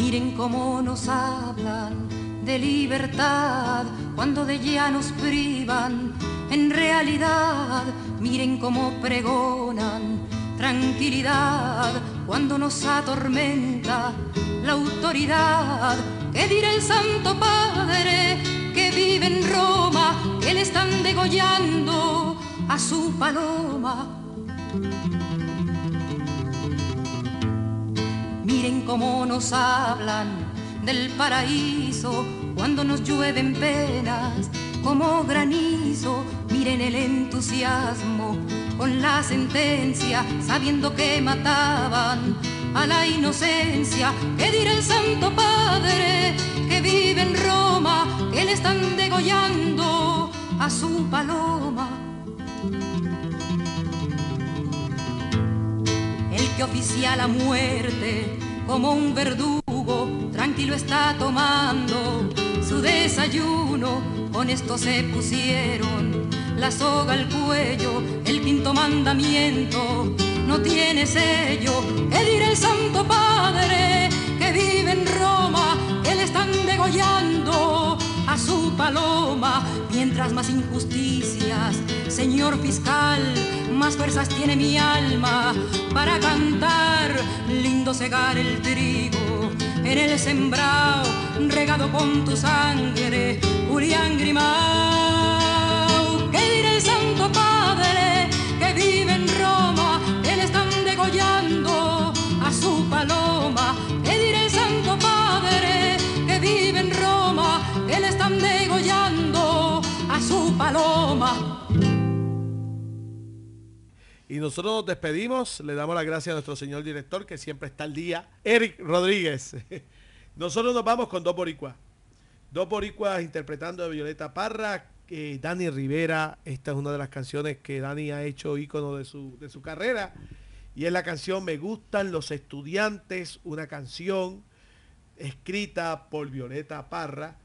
Miren cómo nos hablan de libertad cuando de ella nos privan. En realidad, miren cómo pregonan tranquilidad cuando nos atormenta la autoridad. ¿Qué dirá el Santo Padre que vive en Roma, que le están degollando a su paloma? Miren cómo nos hablan del paraíso cuando nos llueven penas como granizo. Miren el entusiasmo con la sentencia, sabiendo que mataban a la inocencia. ¿Qué dirá el Santo Padre que vive en Roma, que le están degollando a su paloma? El que oficia la muerte como un verdugo, tranquilo está tomando su desayuno. Con esto se pusieron la soga al cuello, el quinto mandamiento no tiene sello. ¿Qué dirá el Santo Padre que vive en Roma, que le están degollando su paloma? Mientras más injusticias, señor fiscal, más fuerzas tiene mi alma para cantar. Lindo segar el trigo en el sembrado, regado con tu sangre, Urián Grimao. Y nosotros nos despedimos, le damos las gracias a nuestro señor director que siempre está al día, Eric Rodríguez. Nosotros nos vamos con dos boricuas. Dos boricuas interpretando a Violeta Parra, eh, Dani Rivera. Esta es una de las canciones que Dani ha hecho ícono de su, de su carrera. Y es la canción Me gustan los estudiantes, una canción escrita por Violeta Parra.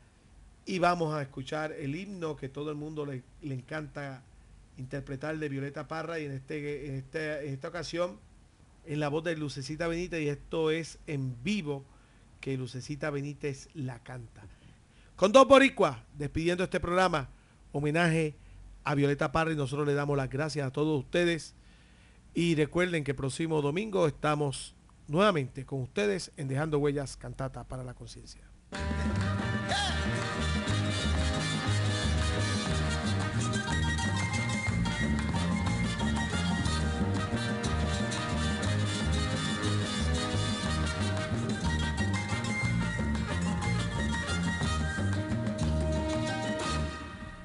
Y vamos a escuchar el himno que todo el mundo le, le encanta interpretar de Violeta Parra y en, este, en, este, en esta ocasión en la voz de Lucecita Benítez y esto es en vivo que Lucecita Benítez la canta. Con dos boricuas, despidiendo este programa, homenaje a Violeta Parra y nosotros le damos las gracias a todos ustedes y recuerden que el próximo domingo estamos nuevamente con ustedes en Dejando Huellas Cantata para la Conciencia.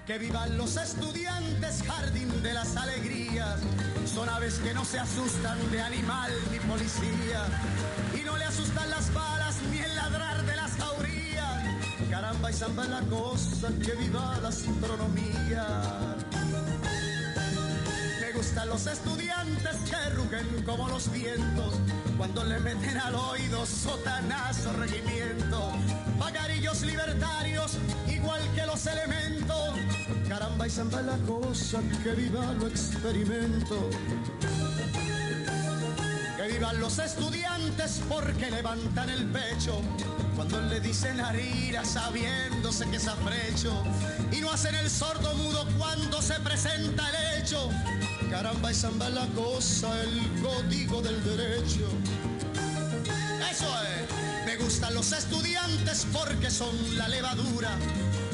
Que vivan los estudiantes, jardín de las alegrías. Son aves que no se asustan de animal ni policía. Y no le asustan las balas ni el ladrar de las jaurías. Caramba y samba la cosa, que viva la astronomía. Gustan los estudiantes que rugen como los vientos cuando le meten al oído sotanazo regimiento. Pagarillos libertarios igual que los elementos. Caramba y samba la cosa, que viva lo experimento. Que vivan los estudiantes porque levantan el pecho cuando le dicen harira sabiéndose que es afrecho y no hacen el sordo mudo cuando se presenta el hecho. Caramba y samba la cosa, el código del derecho. Eso es, me gustan los estudiantes porque son la levadura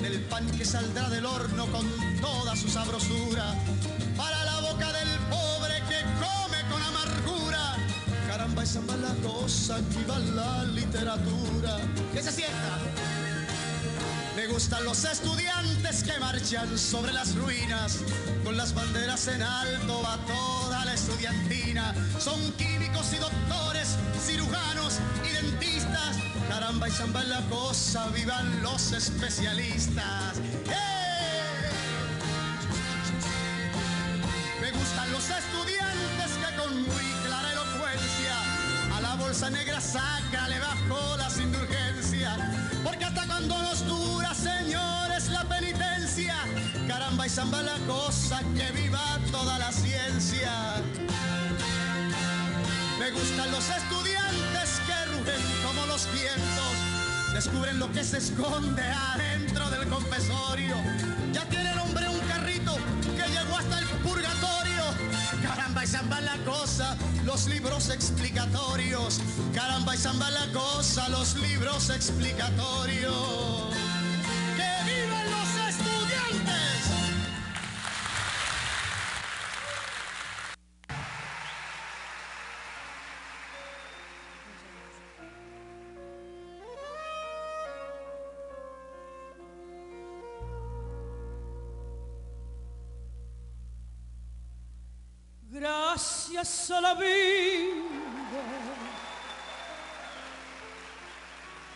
del pan que saldrá del horno con toda su sabrosura para la boca del pobre que come con amargura. Caramba y samba la cosa, aquí va la literatura. ¿Qué se sienta? Me gustan los estudiantes que marchan sobre las ruinas, con las banderas en alto a toda la estudiantina. son químicos y doctores, cirujanos y dentistas. Caramba y zamba la cosa, vivan los especialistas. ¡Eh! Me gustan los estudiantes que con muy clara elocuencia a la bolsa negra saca le bajo zamba la cosa, que viva toda la ciencia. Me gustan los estudiantes que rugen como los vientos, descubren lo que se esconde adentro del confesorio. Ya tiene nombre un carrito que llegó hasta el purgatorio. Caramba y zamba la cosa, los libros explicatorios. Caramba y zamba la cosa, los libros explicatorios. Gracias a la vida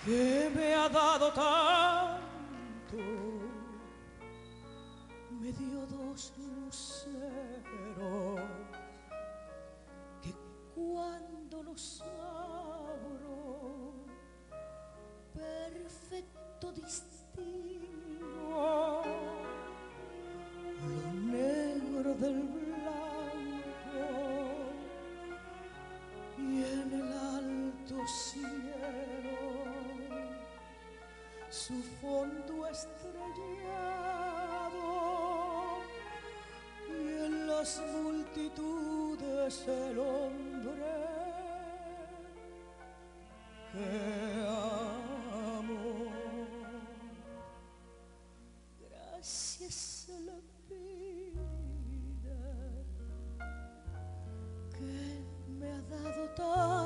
que me ha dado tanto, me dio dos luceros que cuando los abro, perfecto distingo lo negro del blanco cielo su fondo estrellado y en las multitudes el hombre que amo. Gracias a la vida que me ha dado tanto,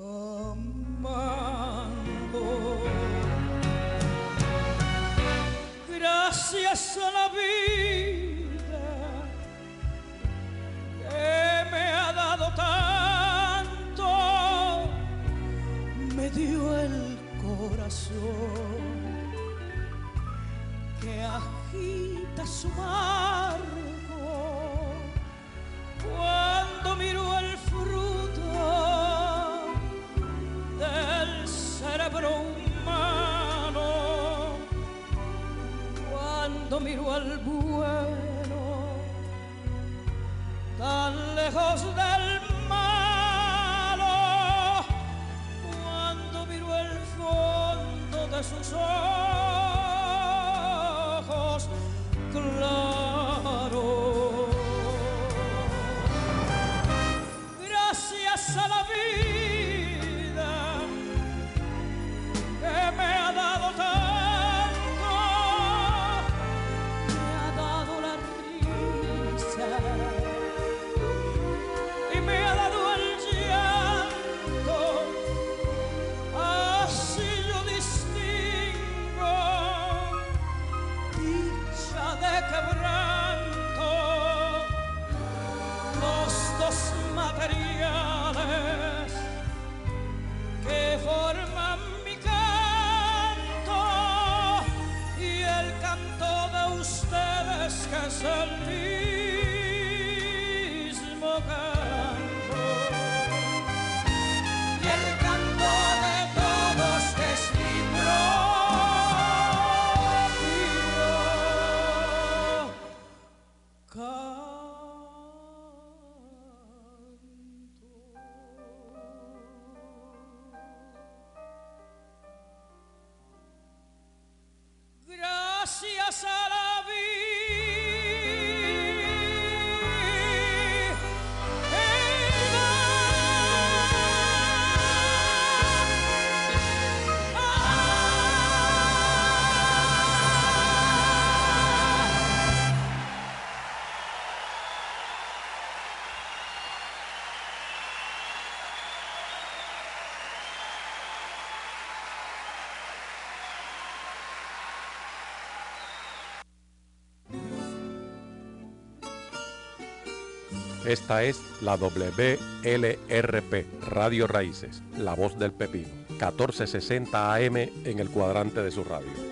amando. Gracias a Esta es la WLRP, Radio Raíces, La Voz del Pepino, 1460 AM en el cuadrante de su radio.